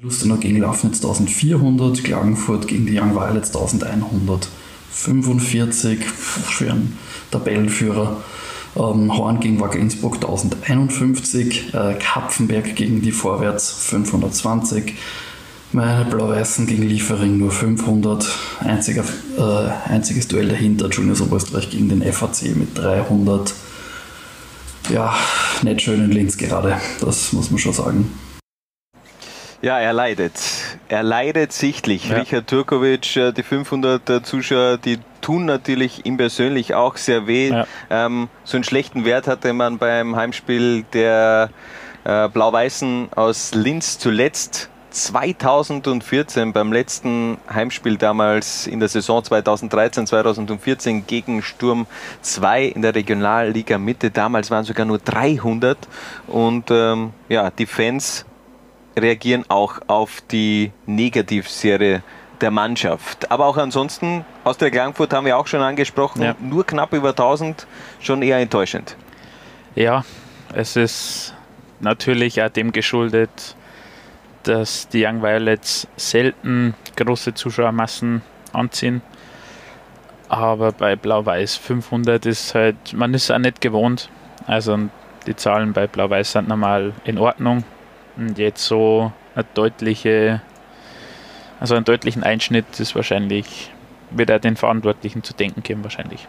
Lustenau gegen Lafnitz 1400, Klagenfurt gegen die Young Violets 1145, für einen Tabellenführer. Ähm, Horn gegen Wacker Innsbruck 1051, äh, Kapfenberg gegen die Vorwärts 520, meine Blau-Weißen gegen Liefering nur 500, Einziger, äh, einziges Duell dahinter, Juniors Oberösterreich gegen den FAC mit 300. Ja, nicht schön in Linz gerade, das muss man schon sagen. Ja, er leidet. Er leidet sichtlich. Ja. Richard Turkovic, äh, die 500 Zuschauer, die tun natürlich ihm persönlich auch sehr weh. Ja. Ähm, so einen schlechten Wert hatte man beim Heimspiel der äh, Blau-Weißen aus Linz zuletzt. 2014 beim letzten Heimspiel damals in der Saison 2013-2014 gegen Sturm 2 in der Regionalliga Mitte. Damals waren sogar nur 300 und ähm, ja, die Fans reagieren auch auf die Negativserie der Mannschaft. Aber auch ansonsten, aus der Klagenfurt haben wir auch schon angesprochen, ja. nur knapp über 1000, schon eher enttäuschend. Ja, es ist natürlich auch dem geschuldet, dass die Young Violets selten große Zuschauermassen anziehen. Aber bei Blau-Weiß 500 ist halt, man ist auch nicht gewohnt. Also die Zahlen bei Blau-Weiß sind normal in Ordnung. Und jetzt so eine deutliche also einen deutlichen Einschnitt ist wahrscheinlich, wird er den Verantwortlichen zu denken geben wahrscheinlich.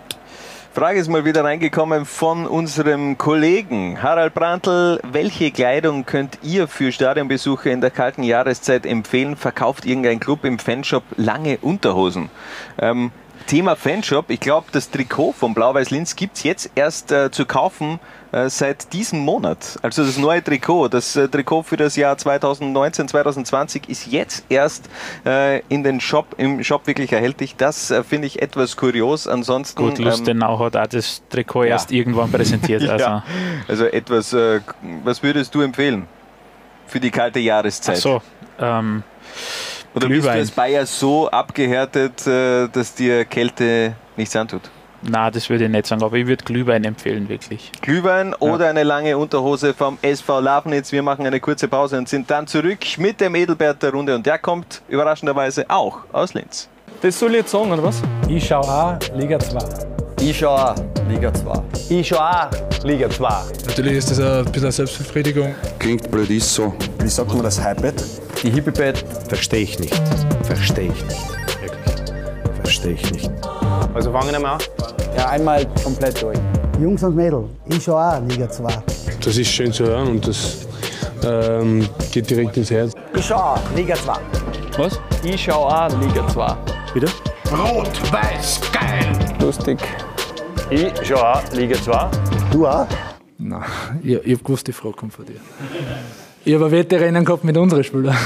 Frage ist mal wieder reingekommen von unserem Kollegen Harald Brandl. Welche Kleidung könnt ihr für Stadionbesucher in der kalten Jahreszeit empfehlen? Verkauft irgendein Club im Fanshop lange Unterhosen? Ähm, Thema Fanshop. Ich glaube, das Trikot von Blau-Weiß-Linz gibt es jetzt erst äh, zu kaufen seit diesem Monat. Also das neue Trikot, das äh, Trikot für das Jahr 2019, 2020 ist jetzt erst äh, in den Shop, im Shop wirklich erhältlich. Das äh, finde ich etwas kurios. Ansonsten. Gut, Lustenau ähm, hat auch das Trikot ja. erst irgendwann präsentiert. Also, ja. also etwas, äh, was würdest du empfehlen für die kalte Jahreszeit? Ach so, ähm, Oder Glühwein. bist du als Bayer so abgehärtet, äh, dass dir Kälte nichts antut? Na, das würde ich nicht sagen, aber ich würde Glühwein empfehlen, wirklich. Glühwein ja. oder eine lange Unterhose vom SV Lafnitz. Wir machen eine kurze Pause und sind dann zurück mit dem Edelbert der Runde und der kommt überraschenderweise auch aus Linz. Das soll ich jetzt sagen, oder was? Ich schau auch Liga 2. Ich schau auch Liga 2. Ich schau auch Liga 2. Natürlich ist das ein bisschen eine Selbstbefriedigung. Klingt blöd, ist so. Wie sagt man das Hypebett? Die Hippie-Bett. Verstehe ich nicht. Verstehe ich nicht. Wirklich. Verstehe ich nicht. Also fangen wir mal an. Ja, einmal komplett durch. Jungs und Mädels, ich schaue auch Liga 2. Das ist schön zu hören und das ähm, geht direkt ins Herz. Ich schaue auch Liga 2. Was? Ich schaue auch Liga 2. Bitte? Rot, weiß, geil! Lustig. Ich schaue auch Liga 2. Du auch? Nein, ich, ich habe gewusst, die Frage kommt von dir. Ich habe Wettrennen gehabt mit unseren Spielern.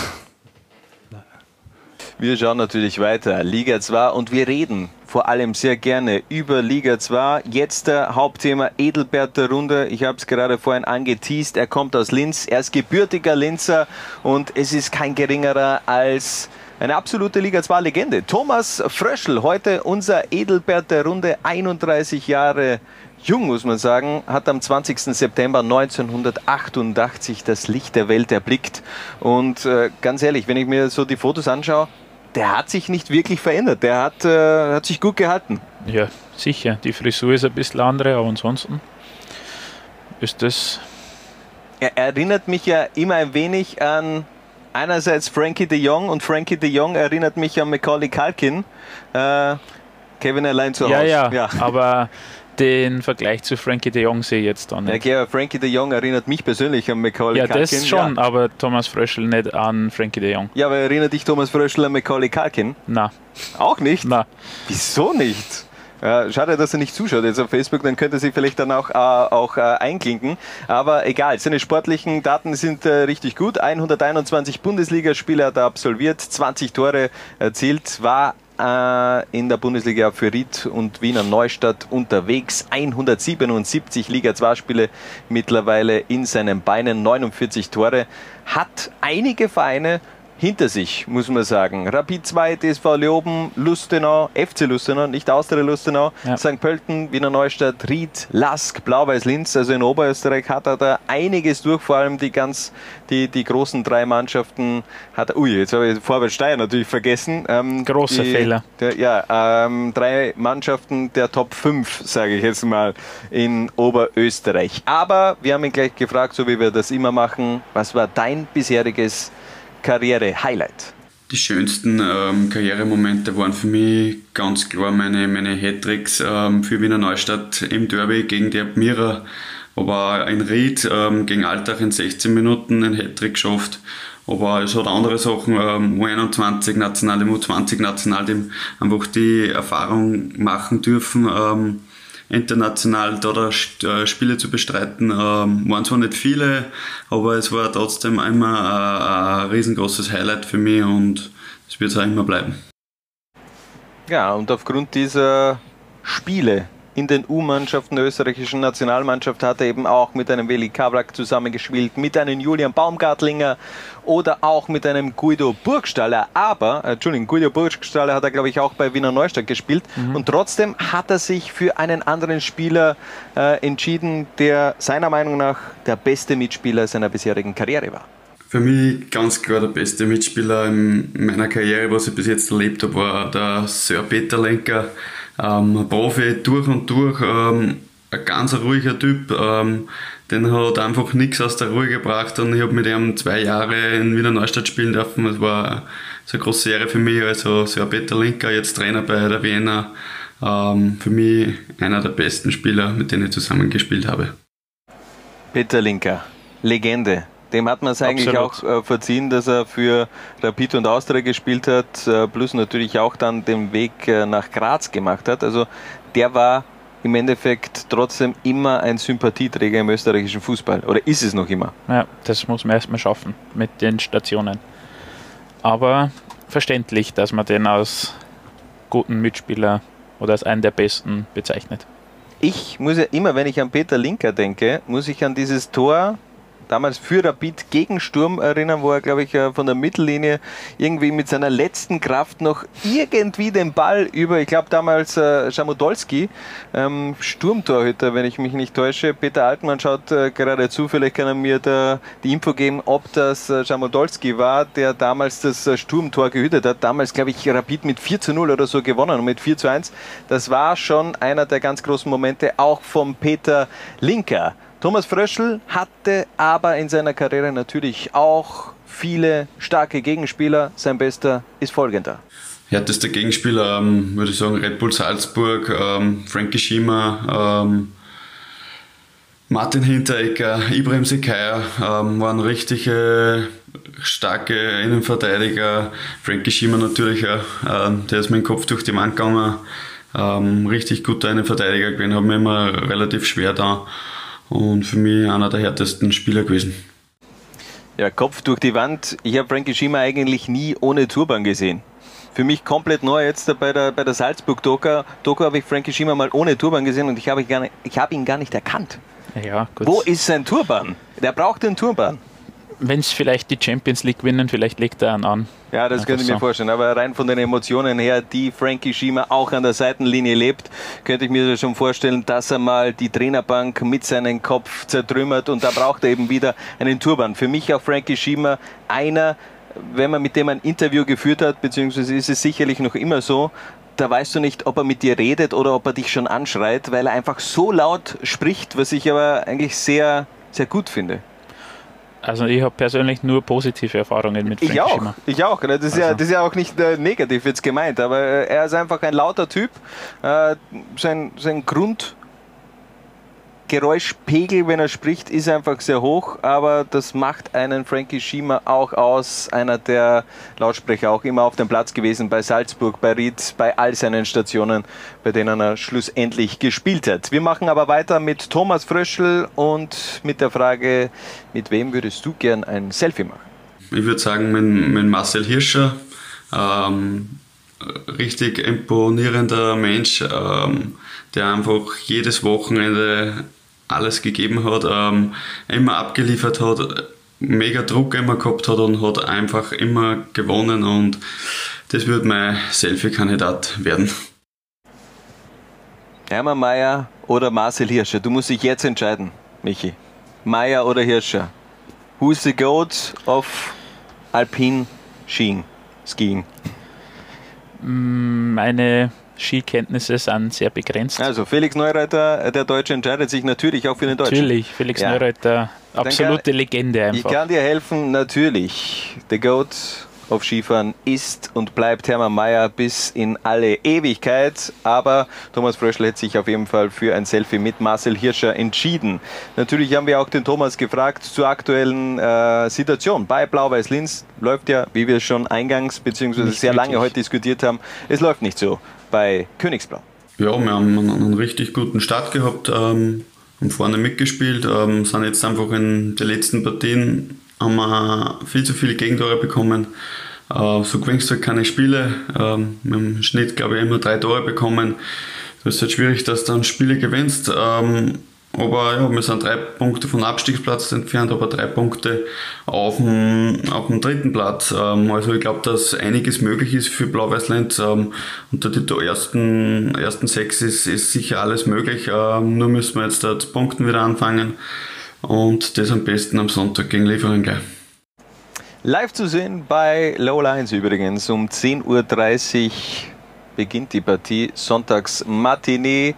Wir schauen natürlich weiter. Liga 2 und wir reden vor allem sehr gerne über Liga 2. Jetzt der Hauptthema Edelbert der Runde. Ich habe es gerade vorhin angeteased. Er kommt aus Linz. Er ist gebürtiger Linzer und es ist kein geringerer als eine absolute Liga 2 Legende. Thomas Fröschel, heute unser Edelbert der Runde, 31 Jahre jung, muss man sagen, hat am 20. September 1988 das Licht der Welt erblickt. Und äh, ganz ehrlich, wenn ich mir so die Fotos anschaue, der hat sich nicht wirklich verändert. Der hat, äh, hat sich gut gehalten. Ja, sicher. Die Frisur ist ein bisschen andere, aber ansonsten ist das. Er erinnert mich ja immer ein wenig an einerseits Frankie de Jong und Frankie de Jong erinnert mich an Macaulay Culkin. Äh, Kevin allein zu Hause. Ja, ja, ja. aber den Vergleich zu Frankie de Jong sehe ich jetzt dann nicht. Ja, Frankie de Jong erinnert mich persönlich an Macaulay ja, Culkin. Ja, das schon, ja. aber Thomas Fröschel nicht an Frankie de Jong. Ja, aber erinnert dich Thomas Fröschel an Macaulay Culkin? Na. Auch nicht? Na. Wieso nicht? Ja, schade, dass er nicht zuschaut jetzt auf Facebook, dann könnte er sich vielleicht dann auch, äh, auch äh, einklinken. Aber egal, seine sportlichen Daten sind äh, richtig gut. 121 Bundesligaspiele hat er absolviert, 20 Tore erzielt, war äh, in der Bundesliga für Ried und Wiener Neustadt unterwegs. 177 Liga 2 Spiele mittlerweile in seinen Beinen, 49 Tore. Hat einige Vereine hinter sich, muss man sagen. Rapid 2, DSV Leoben, Lustenau, FC Lustenau, nicht Austria Lustenau, ja. St. Pölten, Wiener Neustadt, Ried, Lask, Blau-Weiß Linz. Also in Oberösterreich hat er da einiges durch, vor allem die ganz, die, die großen drei Mannschaften hat er, ui, jetzt habe ich Vorwärts Steyr natürlich vergessen. Ähm, Großer die, Fehler. Der, ja, ähm, drei Mannschaften der Top 5, sage ich jetzt mal, in Oberösterreich. Aber wir haben ihn gleich gefragt, so wie wir das immer machen, was war dein bisheriges Karriere-Highlight? Die schönsten ähm, Karrieremomente waren für mich ganz klar meine, meine Hattricks ähm, für Wiener Neustadt im Derby gegen die Admira. Aber in Ried ähm, gegen Alltag in 16 Minuten ein Hattrick geschafft. Aber es hat andere Sachen, ähm, U21 National, U20 National, einfach die Erfahrung machen dürfen. Ähm, international da, äh, Spiele zu bestreiten. Ähm, waren zwar nicht viele, aber es war trotzdem immer ein, ein riesengroßes Highlight für mich und es wird es auch immer bleiben. Ja, und aufgrund dieser Spiele in den U-Mannschaften der österreichischen Nationalmannschaft hat er eben auch mit einem Veli Kavrak zusammengespielt, mit einem Julian Baumgartlinger oder auch mit einem Guido Burgstaller. Aber, äh, Entschuldigung, Guido Burgstaller hat er, glaube ich, auch bei Wiener Neustadt gespielt. Mhm. Und trotzdem hat er sich für einen anderen Spieler äh, entschieden, der seiner Meinung nach der beste Mitspieler seiner bisherigen Karriere war. Für mich ganz klar der beste Mitspieler in meiner Karriere, was ich bis jetzt erlebt habe, war der Sir Peter Lenker ähm, Profi durch und durch, ähm, ein ganz ruhiger Typ. Ähm, den hat einfach nichts aus der Ruhe gebracht und ich habe mit ihm zwei Jahre in Wiener Neustadt spielen dürfen. Das war so eine große Ehre für mich. Also, so Peter Linker, jetzt Trainer bei der Wiener. Ähm, für mich einer der besten Spieler, mit denen ich zusammengespielt habe. Peter Linker, Legende Dem hat man es eigentlich Absolut. auch äh, verziehen, dass er für Rapid und Austria gespielt hat, äh, plus natürlich auch dann den Weg äh, nach Graz gemacht hat. Also der war im Endeffekt trotzdem immer ein Sympathieträger im österreichischen Fußball. Oder ist es noch immer? Ja, das muss man erstmal schaffen mit den Stationen. Aber verständlich, dass man den als guten Mitspieler oder als einen der besten bezeichnet. Ich muss ja immer, wenn ich an Peter Linker denke, muss ich an dieses Tor damals für Rapid gegen Sturm erinnern, wo er, glaube ich, äh, von der Mittellinie irgendwie mit seiner letzten Kraft noch irgendwie den Ball über, ich glaube damals äh, ähm, Sturmtorhüter, wenn ich mich nicht täusche. Peter Altmann schaut äh, gerade zu, vielleicht kann er mir da die Info geben, ob das äh, war, der damals das äh, Sturmtor gehütet hat. Damals, glaube ich, Rapid mit 4 zu 0 oder so gewonnen und mit 4 zu 1. Das war schon einer der ganz großen Momente, auch vom Peter Linker. Thomas Fröschl hatte aber in seiner Karriere natürlich auch viele starke Gegenspieler. Sein bester ist folgender. Härtester Gegenspieler, ähm, würde ich sagen, Red Bull Salzburg, ähm, Frankie Schima, ähm, Martin Hinteregger, Ibrahim Sekaya ähm, waren richtige starke Innenverteidiger. Frankie Schima natürlich ähm, der ist mit dem Kopf durch die Wand gegangen. Ähm, richtig guter Innenverteidiger gewesen, hat mir immer relativ schwer da und für mich einer der härtesten Spieler gewesen. Ja, Kopf durch die Wand. Ich habe Frankie Schima eigentlich nie ohne Turban gesehen. Für mich komplett neu jetzt bei der, bei der Salzburg-Doka. Doka habe ich Frankie Schima mal ohne Turban gesehen und ich habe ihn gar nicht, ich habe ihn gar nicht erkannt. Ja, gut. Wo ist sein Turban? Der braucht den Turban. Wenn es vielleicht die Champions League gewinnen, vielleicht legt er einen an. Ja, das Einfach könnte ich mir so. vorstellen. Aber rein von den Emotionen her, die Frankie Schima auch an der Seitenlinie lebt, könnte ich mir schon vorstellen, dass er mal die Trainerbank mit seinem Kopf zertrümmert und da braucht er eben wieder einen Turban. Für mich auch Frankie Schima einer, wenn man mit dem ein Interview geführt hat, beziehungsweise ist es sicherlich noch immer so, da weißt du nicht, ob er mit dir redet oder ob er dich schon anschreit, weil er einfach so laut spricht, was ich aber eigentlich sehr, sehr gut finde. Also ich habe persönlich nur positive Erfahrungen mit Frankie Ich auch, Schima. ich auch. Das ist, ja, Also. das ist ja auch nicht äh, negativ jetzt gemeint, aber äh, er ist einfach ein lauter Typ. Äh, sein, sein Grundgeräuschpegel, wenn er spricht, ist einfach sehr hoch, aber das macht einen Frankie Schima auch aus. Einer der Lautsprecher auch immer auf dem Platz gewesen bei Salzburg, bei Ried, bei all seinen Stationen, bei denen er schlussendlich gespielt hat. Wir machen aber weiter mit Thomas Fröschl und mit der Frage, mit wem würdest du gern ein Selfie machen? Ich würde sagen, mit, mit Marcel Hirscher, ähm, richtig imponierender Mensch, ähm, der einfach jedes Wochenende alles gegeben hat, ähm, immer abgeliefert hat, mega Druck immer gehabt hat und hat einfach immer gewonnen und das wird mein Selfie-Kandidat werden. Hermann Mayer oder Marcel Hirscher? Du musst dich jetzt entscheiden, Michi. Mayer oder Hirscher? Who's the goat of Alpine Skiing? Skiing? Meine Skikenntnisse sind sehr begrenzt. Also Felix Neureiter, der Deutsche, entscheidet sich natürlich auch für den Deutschen. Natürlich, Felix Ja. Neureuther, Dann absolute kann- Legende Ich einfach. kann dir helfen, natürlich. The Goat auf Skifahren ist und bleibt Hermann Mayer bis in alle Ewigkeit. Aber Thomas Fröschl hat sich auf jeden Fall für ein Selfie mit Marcel Hirscher entschieden. Natürlich haben wir auch den Thomas gefragt zur aktuellen äh, Situation bei Blau-Weiß Linz. Läuft ja, wie wir schon eingangs bzw. Sehr lange wirklich. heute diskutiert haben, es läuft nicht so bei Königsblau. Ja, wir haben einen, richtig guten Start gehabt, ähm, haben vorne mitgespielt, ähm, sind jetzt einfach in den letzten Partien, haben wir viel zu viele Gegentore bekommen. Äh, so gewinnst du halt keine Spiele. Ähm, im Schnitt, glaube ich, immer drei Tore bekommen. Das ist halt schwierig, dass du dann Spiele gewinnst. Ähm, aber ja, wir sind drei Punkte vom Abstiegsplatz entfernt, aber drei Punkte auf dem, auf dem dritten Platz. Ähm, also ich glaube, dass einiges möglich ist für Blau-Weiß Linz. Ähm, unter die ersten, ersten sechs ist, ist sicher alles möglich. Ähm, nur müssen wir jetzt da zu Punkten wieder anfangen. Und das am besten am Sonntag gegen Liefering gleich. Live zu sehen bei Low Lines übrigens. Um 10.30 Uhr beginnt die Partie. Sonntags Matinee.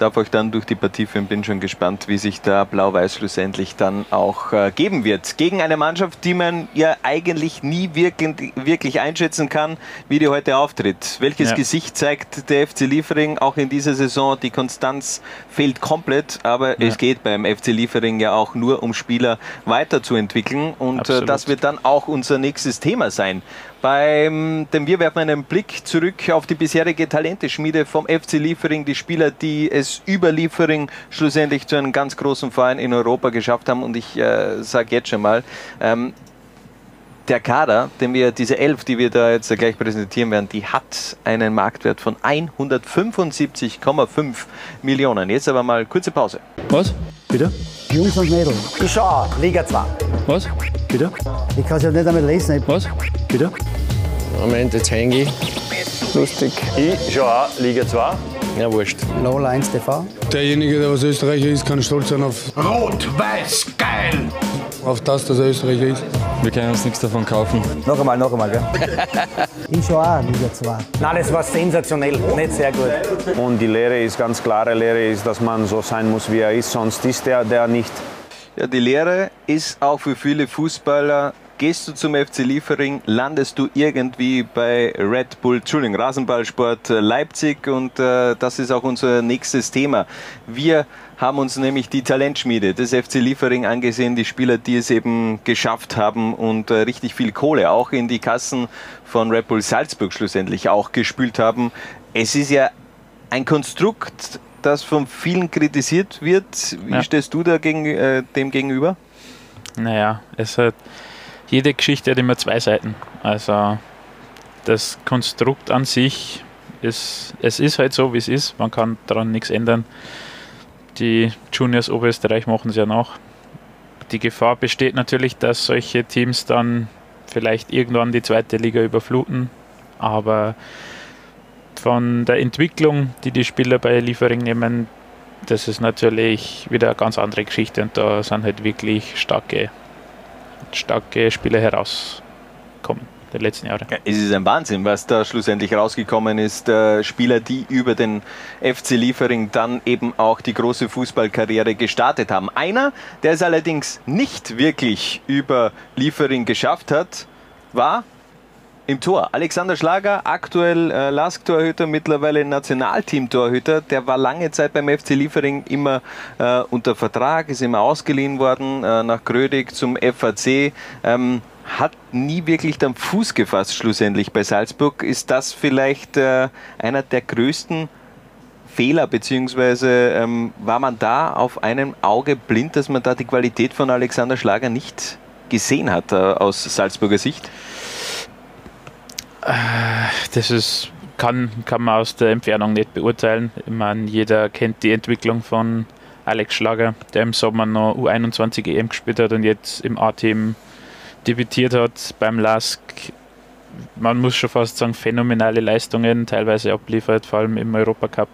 Darf euch dann durch die Partie führen. Bin schon gespannt, wie sich da Blau-Weiß schlussendlich dann auch äh, geben wird. Gegen eine Mannschaft, die man ja eigentlich nie wirklich, wirklich einschätzen kann, wie die heute auftritt. Welches Ja. Gesicht zeigt der FC Liefering auch in dieser Saison? Die Konstanz fehlt komplett, aber Ja. es geht beim FC Liefering ja auch nur um Spieler weiterzuentwickeln und äh, das wird dann auch unser nächstes Thema sein. Beim, denn wir werfen einen Blick zurück auf die bisherige Talenteschmiede vom FC Liefering, die Spieler, die es über Liefering schlussendlich zu einem ganz großen Verein in Europa geschafft haben. Und ich äh, sage jetzt schon mal, ähm, der Kader, den wir, diese elf, die wir da jetzt gleich präsentieren werden, die hat einen Marktwert von 175,5 Millionen. Jetzt aber mal kurze Pause. Was? Bitte? Jungs und Mädels. Ich schau auch, Liga 2. Was? Bitte? Ich kann es ja nicht einmal lesen. Was? Bitte? Moment, jetzt hänge ich. Lustig. Ich schaue auch Liga 2. Ja, wurscht. Lola 1 TV. Derjenige, der was Österreicher ist, kann stolz sein auf, Rot-Weiß geil! auf das, dass er Österreicher ist. Wir können uns nichts davon kaufen. Noch einmal, noch einmal, gell? Ich schaue auch Liga 2. Nein, das war sensationell, nicht sehr gut. Und die Lehre ist ganz klare Lehre ist, dass man so sein muss, wie er ist. Sonst ist er der nicht. Ja, die Lehre ist auch für viele Fußballer. Gehst du zum FC Liefering, landest du irgendwie bei Red Bull, Entschuldigung, Rasenballsport äh, Leipzig und äh, das ist auch unser nächstes Thema. Wir haben uns nämlich die Talentschmiede des FC Liefering angesehen, die Spieler, die es eben geschafft haben und äh, richtig viel Kohle auch in die Kassen von Red Bull Salzburg schlussendlich auch gespült haben. Es ist ja ein Konstrukt, das von vielen kritisiert wird. Wie Ja. stehst du da gegen, äh, dem gegenüber? Naja, es hat, jede Geschichte hat immer zwei Seiten. Also das Konstrukt an sich ist, es ist halt so, wie es ist. Man kann daran nichts ändern. Die Juniors Oberösterreich machen es ja nach. Die Gefahr besteht natürlich, dass solche Teams dann vielleicht irgendwann die zweite Liga überfluten. Aber von der Entwicklung, die die Spieler bei Liefering nehmen, das ist natürlich wieder eine ganz andere Geschichte und da sind halt wirklich starke, starke Spieler herausgekommen der letzten Jahre. Ja, es ist ein Wahnsinn, was da schlussendlich rausgekommen ist. Äh, Spieler, die über den FC Liefering dann eben auch die große Fußballkarriere gestartet haben. Einer, der es allerdings nicht wirklich über Liefering geschafft hat, war im Tor. Alexander Schlager, aktuell äh, Lask-Torhüter, mittlerweile Nationalteam-Torhüter. Der war lange Zeit beim FC Liefering immer äh, unter Vertrag, ist immer ausgeliehen worden äh, nach Grödig zum FAC. Ähm, hat nie wirklich dann Fuß gefasst schlussendlich bei Salzburg. Ist das vielleicht äh, einer der größten Fehler, beziehungsweise ähm, war man da auf einem Auge blind, dass man da die Qualität von Alexander Schlager nicht gesehen hat äh, aus Salzburger Sicht? Das ist, kann, kann man aus der Entfernung nicht beurteilen. Ich meine, jeder kennt die Entwicklung von Alex Schlager, der im Sommer noch U21 EM gespielt hat und jetzt im A-Team debütiert hat beim LASK. Man muss schon fast sagen, phänomenale Leistungen teilweise abliefert, vor allem im Europacup.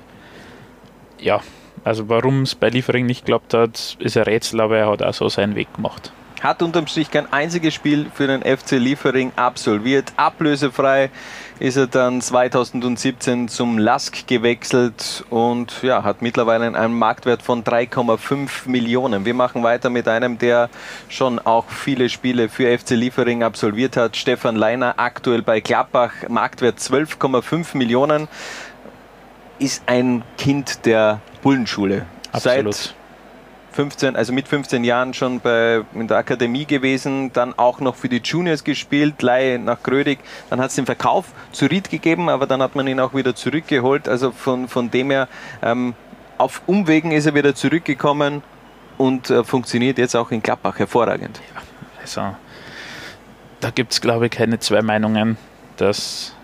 Ja, also warum es bei Liefering nicht geklappt hat, ist ein Rätsel, aber er hat auch so seinen Weg gemacht. Hat unterm Strich kein einziges Spiel für den FC Liefering absolviert. Ablösefrei ist er dann 2017 zum Lask gewechselt und ja, hat mittlerweile einen Marktwert von 3,5 Millionen. Wir machen weiter mit einem, der schon auch viele Spiele für FC Liefering absolviert hat. Stefan Leiner, aktuell bei Gladbach, Marktwert 12,5 Millionen. Ist ein Kind der Bullenschule. Absolut. Seit 15, also mit 15 Jahren schon bei, in der Akademie gewesen, dann auch noch für die Juniors gespielt, Leihe nach Grödig. Dann hat es den Verkauf zu Ried gegeben, aber dann hat man ihn auch wieder zurückgeholt. Also von, von dem her, ähm, auf Umwegen ist er wieder zurückgekommen und äh, funktioniert jetzt auch in Gladbach hervorragend. Also, da gibt es, glaube ich, keine zwei Meinungen, dass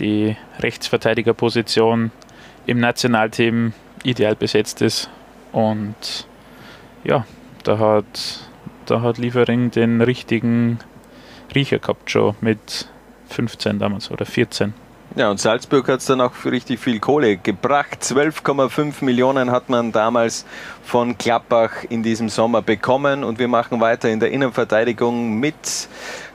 die Rechtsverteidigerposition im Nationalteam ideal besetzt ist. Und ja, da hat, da hat Liefering den richtigen Riecher gehabt schon mit 15 damals oder 14. Ja, und Salzburg hat es dann auch für richtig viel Kohle gebracht. 12,5 Millionen hat man damals von Klappbach in diesem Sommer bekommen. Und wir machen weiter in der Innenverteidigung mit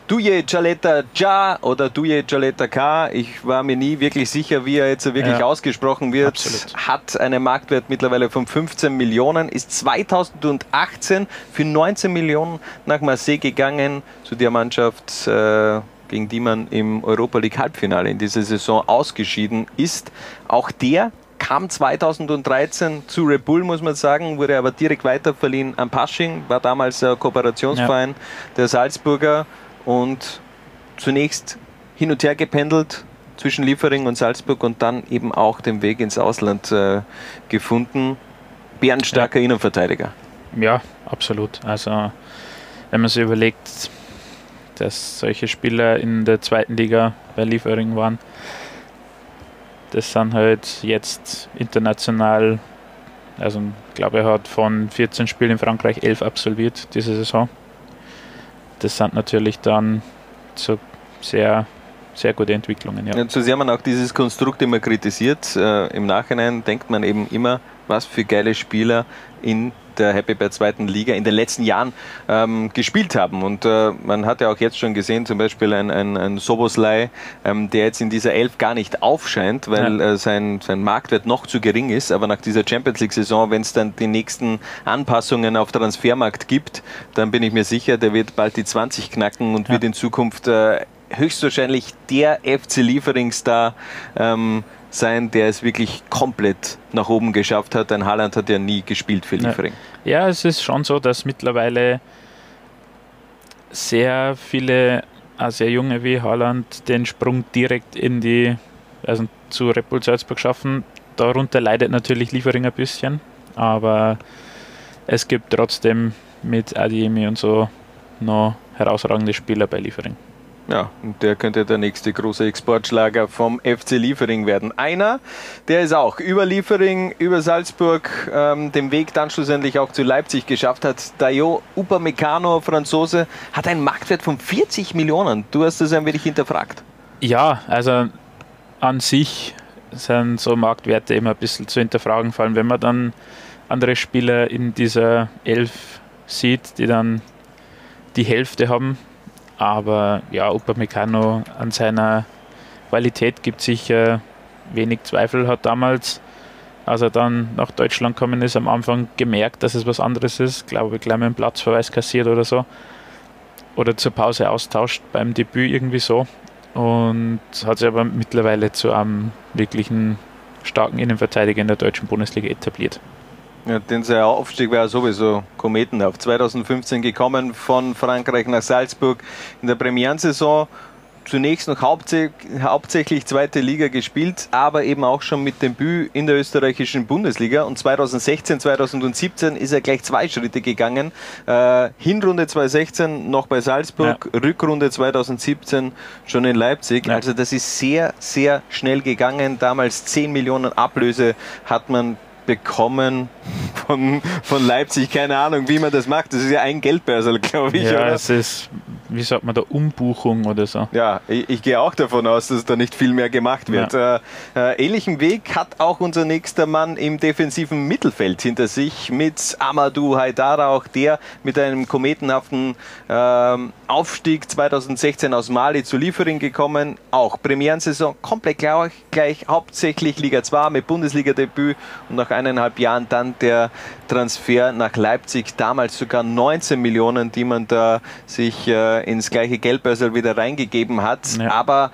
Duje Jaleta Ja oder Duje Jaleta K. Ich war mir nie wirklich sicher, wie er jetzt wirklich Ja. ausgesprochen wird. Absolut. Hat einen Marktwert mittlerweile von 15 Millionen, ist 2018 für 19 Millionen nach Marseille gegangen, zu der Mannschaft, äh, gegen die man im Europa League Halbfinale in dieser Saison ausgeschieden ist. Auch der kam 2013 zu Red Bull, muss man sagen, wurde aber direkt weiterverliehen an Pasching, war damals ein Kooperationsverein der Salzburger und zunächst hin und her gependelt zwischen Liefering und Salzburg und dann eben auch den Weg ins Ausland äh, gefunden. Bärenstarker Innenverteidiger. Ja, absolut. Also, wenn man sich überlegt, dass solche Spieler in der zweiten Liga bei Liefering waren, das sind halt jetzt international, also ich glaube, er hat von 14 Spielen in Frankreich 11 absolviert diese Saison. Das sind natürlich dann so sehr, sehr gute Entwicklungen. Ja. Ja, zu sehr man auch dieses Konstrukt immer kritisiert. Äh, Im Nachhinein denkt man eben immer, was für geile Spieler in der Happy Bear zweiten Liga in den letzten Jahren ähm, gespielt haben. Und äh, man hat ja auch jetzt schon gesehen, zum Beispiel ein, ein, ein Soboslai, ähm, der jetzt in dieser Elf gar nicht aufscheint, weil äh, sein, sein Marktwert noch zu gering ist. Aber nach dieser Champions League-Saison, wenn es dann die nächsten Anpassungen auf Transfermarkt gibt, dann bin ich mir sicher, der wird bald die 20 knacken und wird in Zukunft äh, höchstwahrscheinlich der FC Lieferingstar ähm, sein, der es wirklich komplett nach oben geschafft hat. Ein Haaland hat ja nie gespielt für Liefering. Ja. ja, es ist schon so, dass mittlerweile sehr viele, auch sehr junge wie Haaland, den Sprung direkt in die, also zu Red Bull Salzburg schaffen. Darunter leidet natürlich Liefering ein bisschen, aber es gibt trotzdem mit Adiemi und so noch herausragende Spieler bei Liefering. Ja, und der könnte der nächste große Exportschlager vom FC Liefering werden. Einer, der ist auch über Liefering, über Salzburg ähm, den Weg dann schlussendlich auch zu Leipzig geschafft hat. Dayo Upamecano, Franzose, hat einen Marktwert von 40 Millionen. Du hast das ein wenig hinterfragt. Ja, also an sich sind so Marktwerte immer ein bisschen zu hinterfragen, vor allem wenn man dann andere Spieler in dieser Elf sieht, die dann die Hälfte haben. Aber ja, Upamecano an seiner Qualität gibt sicher wenig Zweifel. Hat damals, als er dann nach Deutschland gekommen ist, am Anfang gemerkt, dass es was anderes ist. Glaube ich, gleich mal einen Platzverweis kassiert oder so. Oder zur Pause austauscht beim Debüt irgendwie so. Und hat sich aber mittlerweile zu einem wirklichen starken Innenverteidiger in der deutschen Bundesliga etabliert. Ja, denn sein Aufstieg war ja sowieso kometenhaft. 2015 gekommen von Frankreich nach Salzburg in der Premierensaison. Zunächst noch hauptsä hauptsächlich zweite Liga gespielt, aber eben auch schon mit Debüt in der österreichischen Bundesliga. Und 2016, 2017 ist er gleich zwei Schritte gegangen. Äh, Hinrunde 2016 noch bei Salzburg, Rückrunde 2017 schon in Leipzig. Also das ist sehr, sehr schnell gegangen. Damals 10 Millionen Ablöse hat man bekommen von, von Leipzig. Keine Ahnung, wie man das macht. Das ist ja ein Geldbörsel, glaube ich. ja, oder? es ist, wie sagt man da, Umbuchung oder so. Ja, ich, ich gehe auch davon aus, dass da nicht viel mehr gemacht wird. Äh, äh, ähnlichen Weg hat auch unser nächster Mann im defensiven Mittelfeld hinter sich mit Amadou Haidara, auch der mit einem kometenhaften ähm, Aufstieg 2016 aus Mali zu Liefering gekommen. Auch Premierensaison komplett gleich, gleich hauptsächlich Liga 2 mit Bundesliga-Debüt und nach eineinhalb Jahren dann der Transfer nach Leipzig. Damals sogar 19 Millionen, die man da sich äh, ins gleiche Geldbörsel wieder reingegeben hat. Aber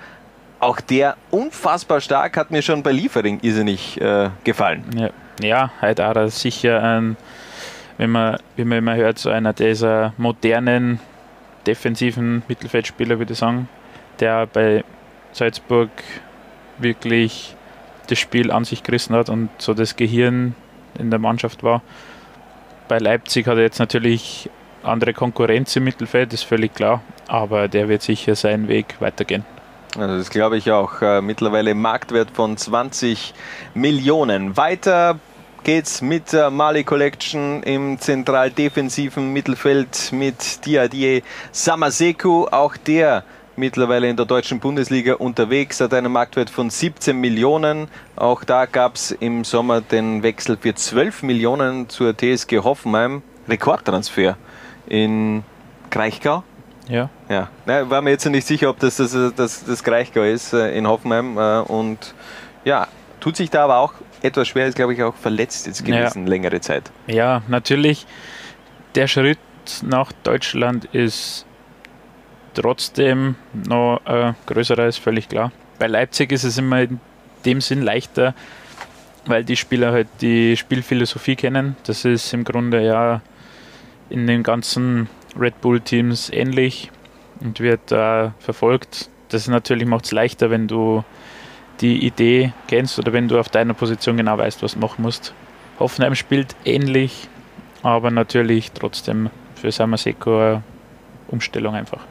auch der unfassbar stark hat mir schon bei Liefering irrsinnig äh, gefallen. Ja, ja Haidara ist sicher ein, wenn man, wie man immer hört, so einer dieser modernen defensiven Mittelfeldspieler, würde ich sagen, der bei Salzburg wirklich das Spiel an sich gerissen hat und so das Gehirn in der Mannschaft war. Bei Leipzig hat er jetzt natürlich andere Konkurrenz im Mittelfeld, ist völlig klar, aber der wird sicher seinen Weg weitergehen. Also das glaube ich auch. Äh, mittlerweile Marktwert von 20 Millionen. Weiter geht's mit der Mali Collection im zentral defensiven Mittelfeld mit Diadier Samaseku. Auch der mittlerweile in der deutschen Bundesliga unterwegs, hat einen Marktwert von 17 Millionen. Auch da gab es im Sommer den Wechsel für 12 Millionen zur TSG Hoffenheim. Rekordtransfer in Kraichgau. Ja. Ja, Na, war mir jetzt nicht sicher, ob das das, das, das Greichgau ist äh, in Hoffenheim. Äh, und ja, tut sich da aber auch etwas schwer, ist glaube ich auch verletzt jetzt gewesen, Ja. längere Zeit. Ja, natürlich, der Schritt nach Deutschland ist trotzdem noch äh, größerer, ist völlig klar. Bei Leipzig ist es immer in dem Sinn leichter, weil die Spieler halt die Spielphilosophie kennen. Das ist im Grunde ja in den ganzen Red Bull-Teams ähnlich und wird da verfolgt. Das natürlich macht es leichter, wenn du die Idee kennst oder wenn du auf deiner Position genau weißt, was du machen musst. Hoffenheim spielt ähnlich, aber natürlich trotzdem für Samaseko Umstellung einfach.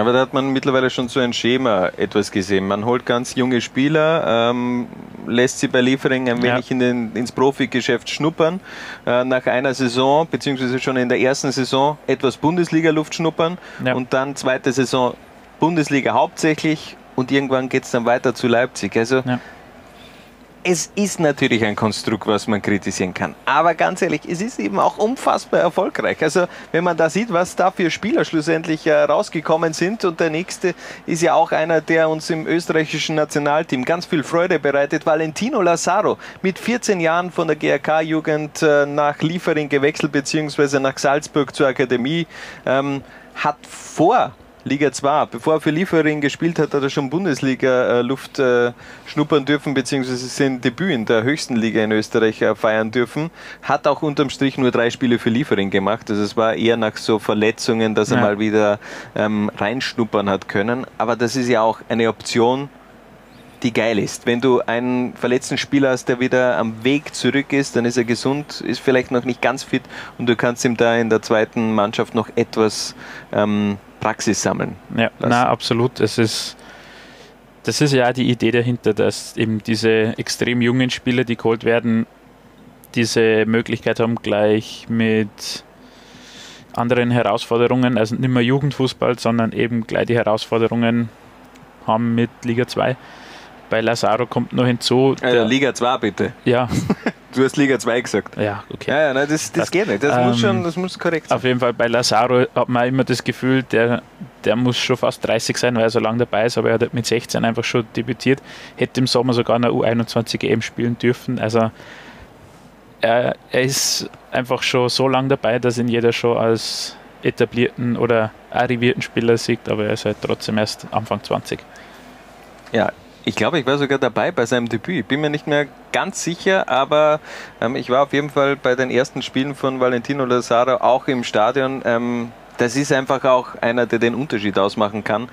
Aber da hat man mittlerweile schon so ein Schema etwas gesehen. Man holt ganz junge Spieler, ähm, lässt sie bei Liefering ein Ja. wenig in den, ins Profigeschäft schnuppern, äh, nach einer Saison, beziehungsweise schon in der ersten Saison etwas Bundesliga-Luft schnuppern Ja. und dann zweite Saison Bundesliga hauptsächlich und irgendwann geht es dann weiter zu Leipzig. Also es ist natürlich ein Konstrukt, was man kritisieren kann. Aber ganz ehrlich, es ist eben auch unfassbar erfolgreich. Also wenn man da sieht, was da für Spieler schlussendlich äh, rausgekommen sind und der nächste ist ja auch einer, der uns im österreichischen Nationalteam ganz viel Freude bereitet, Valentino Lazaro, mit 14 Jahren von der GRK-Jugend äh, nach Liefering gewechselt, beziehungsweise nach Salzburg zur Akademie, ähm, hat vor Liga 2. Bevor er für Liefering gespielt hat, hat er schon Bundesliga-Luft äh, schnuppern dürfen, beziehungsweise sein Debüt in der höchsten Liga in Österreich äh, feiern dürfen. Hat auch unterm Strich nur drei Spiele für Liefering gemacht. Also es war eher nach so Verletzungen, dass er Ja. mal wieder ähm, reinschnuppern hat können. Aber das ist ja auch eine Option, die geil ist. Wenn du einen verletzten Spieler hast, der wieder am Weg zurück ist, dann ist er gesund, ist vielleicht noch nicht ganz fit und du kannst ihm da in der zweiten Mannschaft noch etwas ähm, Praxis sammeln. Ja, na absolut. Es ist, das ist ja die Idee dahinter, dass eben diese extrem jungen Spieler, die geholt werden, diese Möglichkeit haben, gleich mit anderen Herausforderungen, also nicht mehr Jugendfußball, sondern eben gleich die Herausforderungen haben mit Liga 2. Bei Lazaro kommt noch hinzu. Also Liga 2 bitte. Ja. Du hast Liga 2 gesagt. Ja, okay. Ja, ja nein, das, das, geht nicht. Das muss Ähm, schon, das muss korrekt sein. Auf jeden Fall bei Lazaro hat man immer das Gefühl, der, der muss schon fast 30 sein, weil er so lange dabei ist, aber er hat halt mit 16 einfach schon debütiert, hätte im Sommer sogar eine U21 EM spielen dürfen. Also er, er ist einfach schon so lange dabei, dass ihn jeder schon als etablierten oder arrivierten Spieler sieht, aber er ist halt trotzdem erst Anfang 20. Ja, ich glaube, ich war sogar dabei bei seinem Debüt. Ich bin mir nicht mehr ganz sicher, aber ähm, ich war auf jeden Fall bei den ersten Spielen von Valentino Lazaro auch im Stadion. Ähm, das ist einfach auch einer, der den Unterschied ausmachen kann.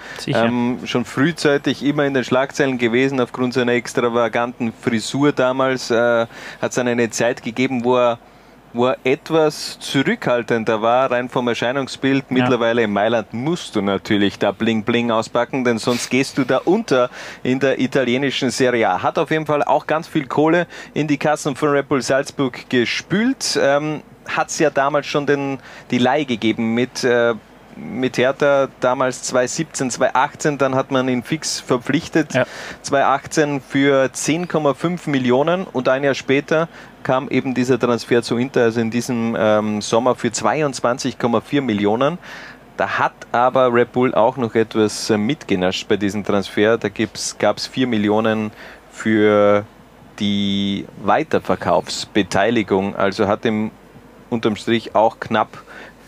Ähm, schon frühzeitig immer in den Schlagzeilen gewesen, aufgrund seiner extravaganten Frisur damals. Äh, hat es eine Zeit gegeben, wo er wo er etwas zurückhaltender war, rein vom Erscheinungsbild. Mittlerweile in Mailand musst du natürlich da Bling Bling auspacken, denn sonst gehst du da unter in der italienischen Serie A. Hat auf jeden Fall auch ganz viel Kohle in die Kassen von Red Bull Salzburg gespült. Ähm, Hat es ja damals schon den, die Leih gegeben mit äh, mit Hertha damals 2017, 2018, dann hat man ihn fix verpflichtet. 2018 für 10,5 Millionen und ein Jahr später kam eben dieser Transfer zu Inter, also in diesem ähm, Sommer für 22,4 Millionen. Da hat aber Red Bull auch noch etwas äh, mitgenascht bei diesem Transfer. Da gab es 4 Millionen für die Weiterverkaufsbeteiligung, also hat im unterm Strich auch knapp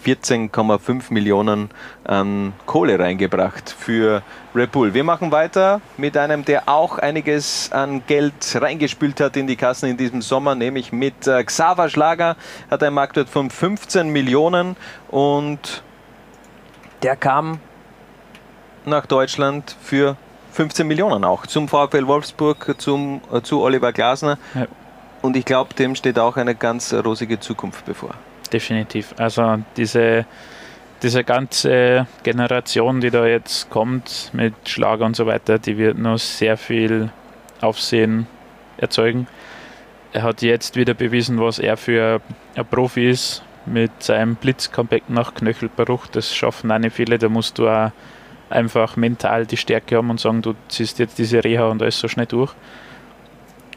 14,5 Millionen an Kohle reingebracht für Red Bull. Wir machen weiter mit einem, der auch einiges an Geld reingespült hat in die Kassen in diesem Sommer, nämlich mit äh, Xaver Schlager, hat einen Marktwert von 15 Millionen und der kam nach Deutschland für 15 Millionen auch zum VfL Wolfsburg, zum, äh, zu Oliver Glasner. Ja. Und ich glaube, dem steht auch eine ganz rosige Zukunft bevor. Definitiv. Also diese, diese ganze Generation, die da jetzt kommt mit Schlager und so weiter, die wird noch sehr viel Aufsehen erzeugen. Er hat jetzt wieder bewiesen, was er für ein Profi ist mit seinem Blitzcomeback nach Knöchelbruch. Das schaffen auch nicht viele. Da musst du auch einfach mental die Stärke haben und sagen, du ziehst jetzt diese Reha und alles so schnell durch.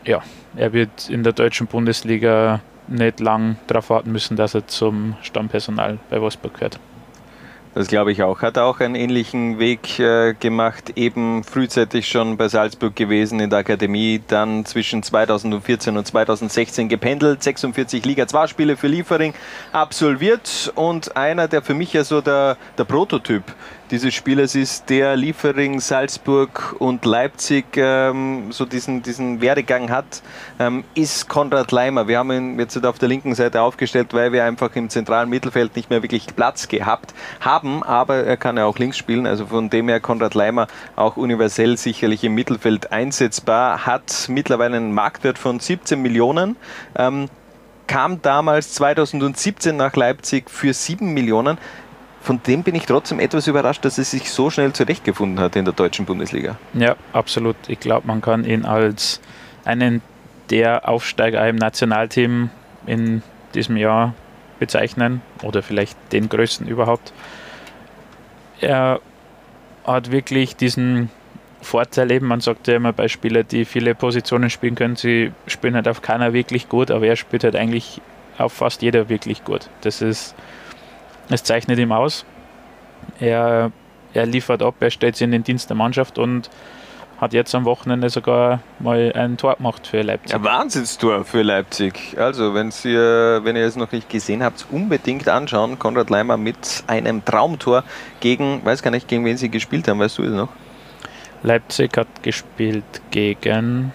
Ja, er wird in der deutschen Bundesliga nicht lang darauf warten müssen, dass er zum Stammpersonal bei Wolfsburg gehört. Das glaube ich auch. Hat auch einen ähnlichen Weg äh, gemacht, eben frühzeitig schon bei Salzburg gewesen in der Akademie, dann zwischen 2014 und 2016 gependelt, 46 Liga 2 Spiele für Liefering absolviert und einer, der für mich ja so der, der Prototyp dieses Spielers ist, der Liefering, Salzburg und Leipzig ähm, so diesen, diesen Werdegang hat, ähm, ist Konrad Leimer. Wir haben ihn jetzt auf der linken Seite aufgestellt, weil wir einfach im zentralen Mittelfeld nicht mehr wirklich Platz gehabt haben, aber er kann ja auch links spielen, also von dem her Konrad Leimer auch universell sicherlich im Mittelfeld einsetzbar, hat mittlerweile einen Marktwert von 17 Millionen. Ähm, kam damals 2017 nach Leipzig für 7 Millionen von dem bin ich trotzdem etwas überrascht, dass er sich so schnell zurechtgefunden hat in der deutschen Bundesliga. Ja, absolut. Ich glaube, man kann ihn als einen der Aufsteiger im Nationalteam in diesem Jahr bezeichnen oder vielleicht den größten überhaupt. Er hat wirklich diesen Vorteil eben, man sagt ja immer bei Spielern, die viele Positionen spielen können, sie spielen halt auf keiner wirklich gut, aber er spielt halt eigentlich auf fast jeder wirklich gut. Das ist es zeichnet ihm aus. Er, er liefert ab, er stellt sich in den Dienst der Mannschaft und hat jetzt am Wochenende sogar mal ein Tor gemacht für Leipzig. Ein Wahnsinnstor für Leipzig. Also, wenn's ihr, wenn ihr es noch nicht gesehen habt, unbedingt anschauen. Konrad Leimer mit einem Traumtor gegen, weiß gar nicht, gegen wen sie gespielt haben, weißt du es noch? Leipzig hat gespielt gegen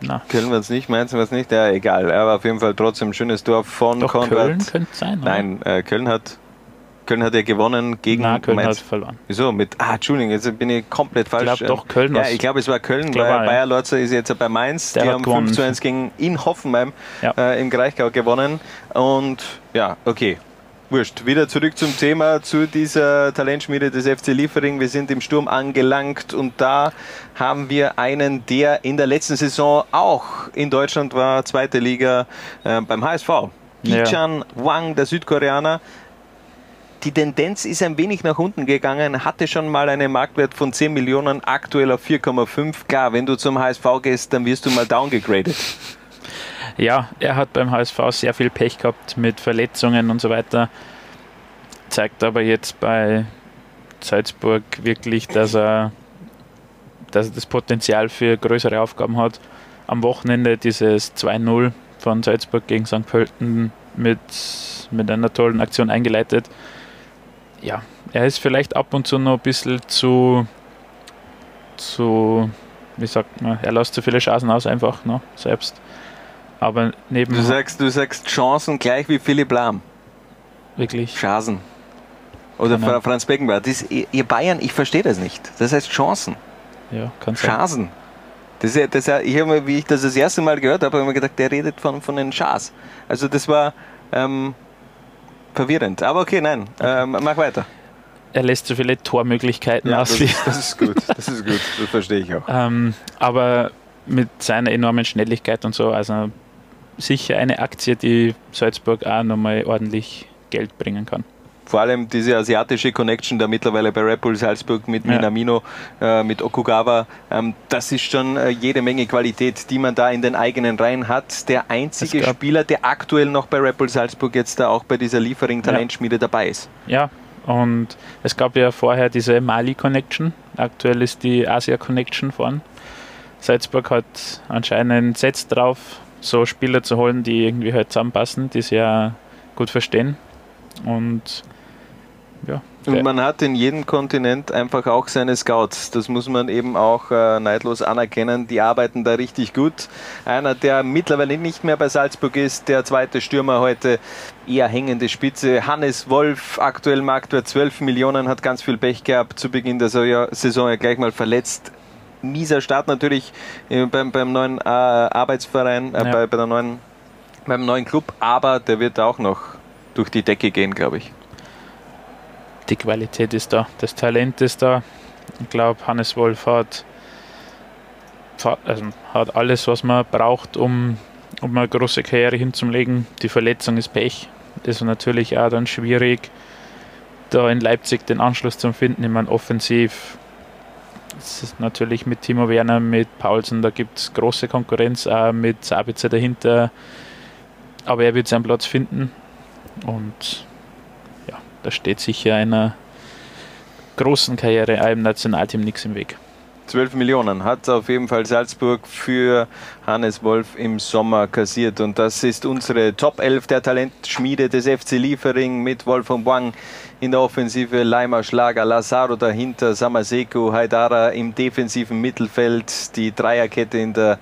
Na. Köln wird es nicht, Mainz wird es nicht, ja, egal. Aber auf jeden Fall trotzdem ein schönes Tor von Doch, Konrad. Köln könnte sein. Oder? Nein, äh, Köln hat. Köln hat ja gewonnen gegen Nein, Köln Mainz. hat verloren. Wieso? Mit, ah, Entschuldigung, jetzt bin ich komplett falsch. Ich glaube doch, Köln Ja, ich glaube, es war Köln, weil ja. Bayer Lorzer ist jetzt bei Mainz. Der die haben gewonnen. 5 zu 1 gegen in Hoffenheim Ja. äh, im Greichgau gewonnen. Und ja, okay. Wurscht. Wieder zurück zum Thema, zu dieser Talentschmiede des FC Liefering. Wir sind im Sturm angelangt und da haben wir einen, der in der letzten Saison auch in Deutschland war, zweite Liga äh, beim HSV. Ja. Ichan Wang, der Südkoreaner. Die Tendenz ist ein wenig nach unten gegangen, hatte schon mal einen Marktwert von 10 Millionen, aktuell auf 4,5. Klar, wenn du zum HSV gehst, dann wirst du mal downgegradet. Ja, er hat beim HSV sehr viel Pech gehabt mit Verletzungen und so weiter. Zeigt aber jetzt bei Salzburg wirklich, dass er, dass er das Potenzial für größere Aufgaben hat. Am Wochenende dieses 2-0 von Salzburg gegen St. Pölten mit, mit einer tollen Aktion eingeleitet. Ja, er ist vielleicht ab und zu noch ein bisschen zu, zu wie sagt man, er lässt zu viele Chancen aus einfach noch selbst. Aber neben Du sagst, du sagst Chancen gleich wie Philipp Lahm. wirklich Chancen. Oder. Fra- Franz Beckenbauer. Das, ihr Bayern, ich verstehe das nicht. Das heißt Chancen. ja, kann sein. Chancen. Das, das, ich habe, mir, wie ich das das erste Mal gehört habe, habe ich mir gedacht, der redet von, von den Chars. Also das war ähm, verwirrend. Aber okay, nein. Ähm, mach weiter. Er lässt zu viele Tormöglichkeiten Ja, aus. das, ist, das ist gut. Das ist gut. Das verstehe ich auch. Ähm, aber mit seiner enormen Schnelligkeit und so, also sicher eine Aktie, die Salzburg auch nochmal ordentlich Geld bringen kann. Vor allem diese asiatische Connection da mittlerweile bei Red Bull Salzburg mit Ja. Minamino, äh, mit Okugawa, ähm, das ist schon äh, jede Menge Qualität, die man da in den eigenen Reihen hat. Der einzige Spieler, der aktuell noch bei Red Bull Salzburg jetzt da auch bei dieser Liefering-Talentschmiede dabei ist. Ja, und es gab ja vorher diese Mali Connection, aktuell ist die Asia Connection vorn. Salzburg hat anscheinend setzt drauf, so Spieler zu holen, die irgendwie halt zusammenpassen, die ja gut verstehen. Und ja, Und man hat in jedem Kontinent einfach auch seine Scouts. Das muss man eben auch äh, neidlos anerkennen. Die arbeiten da richtig gut. Einer, der mittlerweile nicht mehr bei Salzburg ist, der zweite Stürmer heute, eher hängende Spitze. Hannes Wolf, aktuell Marktwert 12 Millionen, hat ganz viel Pech gehabt. Zu Beginn der Saison ja gleich mal verletzt. Mieser Start natürlich äh, beim, beim neuen äh, Arbeitsverein, äh, Ja. bei, bei der neuen, beim neuen Club, aber der wird auch noch durch die Decke gehen, glaube ich. die Qualität ist da, das Talent ist da. Ich glaube, Hannes Wolf hat, also hat alles, was man braucht, um, um eine große Karriere hinzulegen. Die Verletzung ist Pech. Ist natürlich auch dann schwierig, da in Leipzig den Anschluss zu finden. Ich meine, offensiv natürlich mit Timo Werner, mit Paulsen, da gibt es große Konkurrenz, auch mit Sabitzer dahinter. Aber er wird seinen Platz finden. Und ja, da steht sicher einer großen Karriere im Nationalteam nichts im Weg. 12 Millionen hat auf jeden Fall Salzburg für Hannes Wolf im Sommer kassiert. Und das ist unsere Top 11 der Talentschmiede des FC Liefering mit Wolfgang Wang in der Offensive, Leimer, Schlager, Lazaro dahinter, Samaseko, Haidara im defensiven Mittelfeld, die Dreierkette in der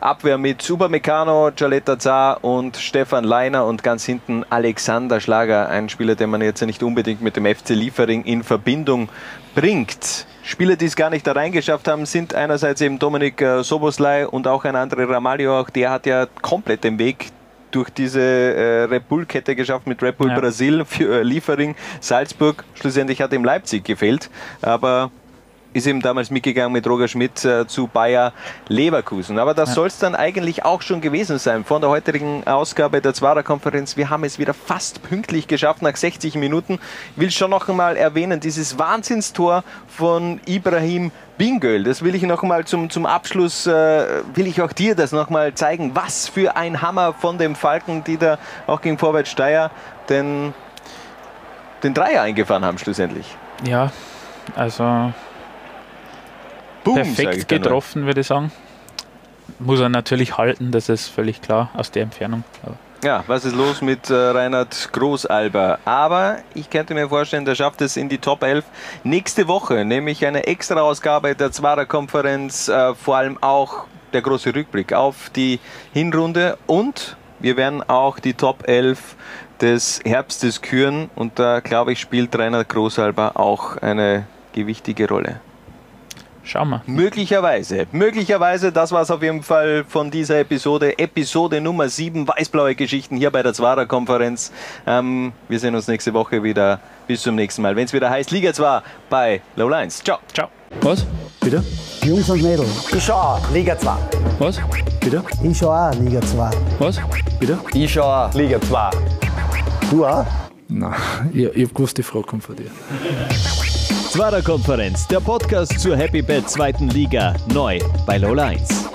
Abwehr mit Upamecano, Jaleta Zar und Stefan Leiner und ganz hinten Alexander Schlager, ein Spieler, den man jetzt nicht unbedingt mit dem FC Liefering in Verbindung bringt. Spieler, die es gar nicht da reingeschafft haben, sind einerseits eben Dominik äh, Soboslai und auch ein anderer Ramalho. Auch der hat ja komplett den Weg durch diese äh, Red Bull-Kette geschafft mit Red Bull Ja. Brasil für äh, Liefering Salzburg. Schlussendlich hat ihm Leipzig gefehlt, aber ist eben damals mitgegangen mit Roger Schmidt äh, zu Bayer Leverkusen. Aber das Ja. soll es dann eigentlich auch schon gewesen sein von der heutigen Ausgabe der Zwarer-Konferenz. Wir haben es wieder fast pünktlich geschafft nach 60 Minuten. Ich will schon noch einmal erwähnen, dieses Wahnsinnstor von Ibrahim Bingöl. Das will ich noch einmal zum, zum Abschluss, äh, will ich auch dir das noch mal zeigen. Was für ein Hammer von dem Falken, die da auch gegen Vorwärts Steyr den, den Dreier eingefahren haben schlussendlich. Ja, also Boom, perfekt getroffen, würde ich sagen. Muss er natürlich halten, das ist völlig klar aus der Entfernung. Aber Ja, was ist los mit äh, Reinhard Großalber? Aber ich könnte mir vorstellen, der schafft es in die Top 11. Nächste Woche nämlich eine extra Ausgabe der Zwarer Konferenz, äh, vor allem auch der große Rückblick auf die Hinrunde und wir werden auch die Top 11 des Herbstes küren und da glaube ich spielt Reinhard Großalber auch eine gewichtige Rolle. Schauen wir. Möglicherweise. Möglicherweise, das war es auf jeden Fall von dieser Episode. Episode Nummer 7, Weißblaue Geschichten hier bei der Zwarer Konferenz. Ähm, wir sehen uns nächste Woche wieder. Bis zum nächsten Mal. Wenn es wieder heißt Liga 2 bei Low Lines. Ciao. Ciao. Was? Bitte? Jungs und Mädels. Ich schau auch, Liga 2. Was? Bitte? Ich schau auch Liga 2. Was? Bitte? Ich schau auch Liga 2. Du auch? Nein, ich, ich habe gewusst, die Frage kommt von dir. Zwarer Konferenz, der Podcast zur Happy Bad zweiten Liga, neu bei Low Lines.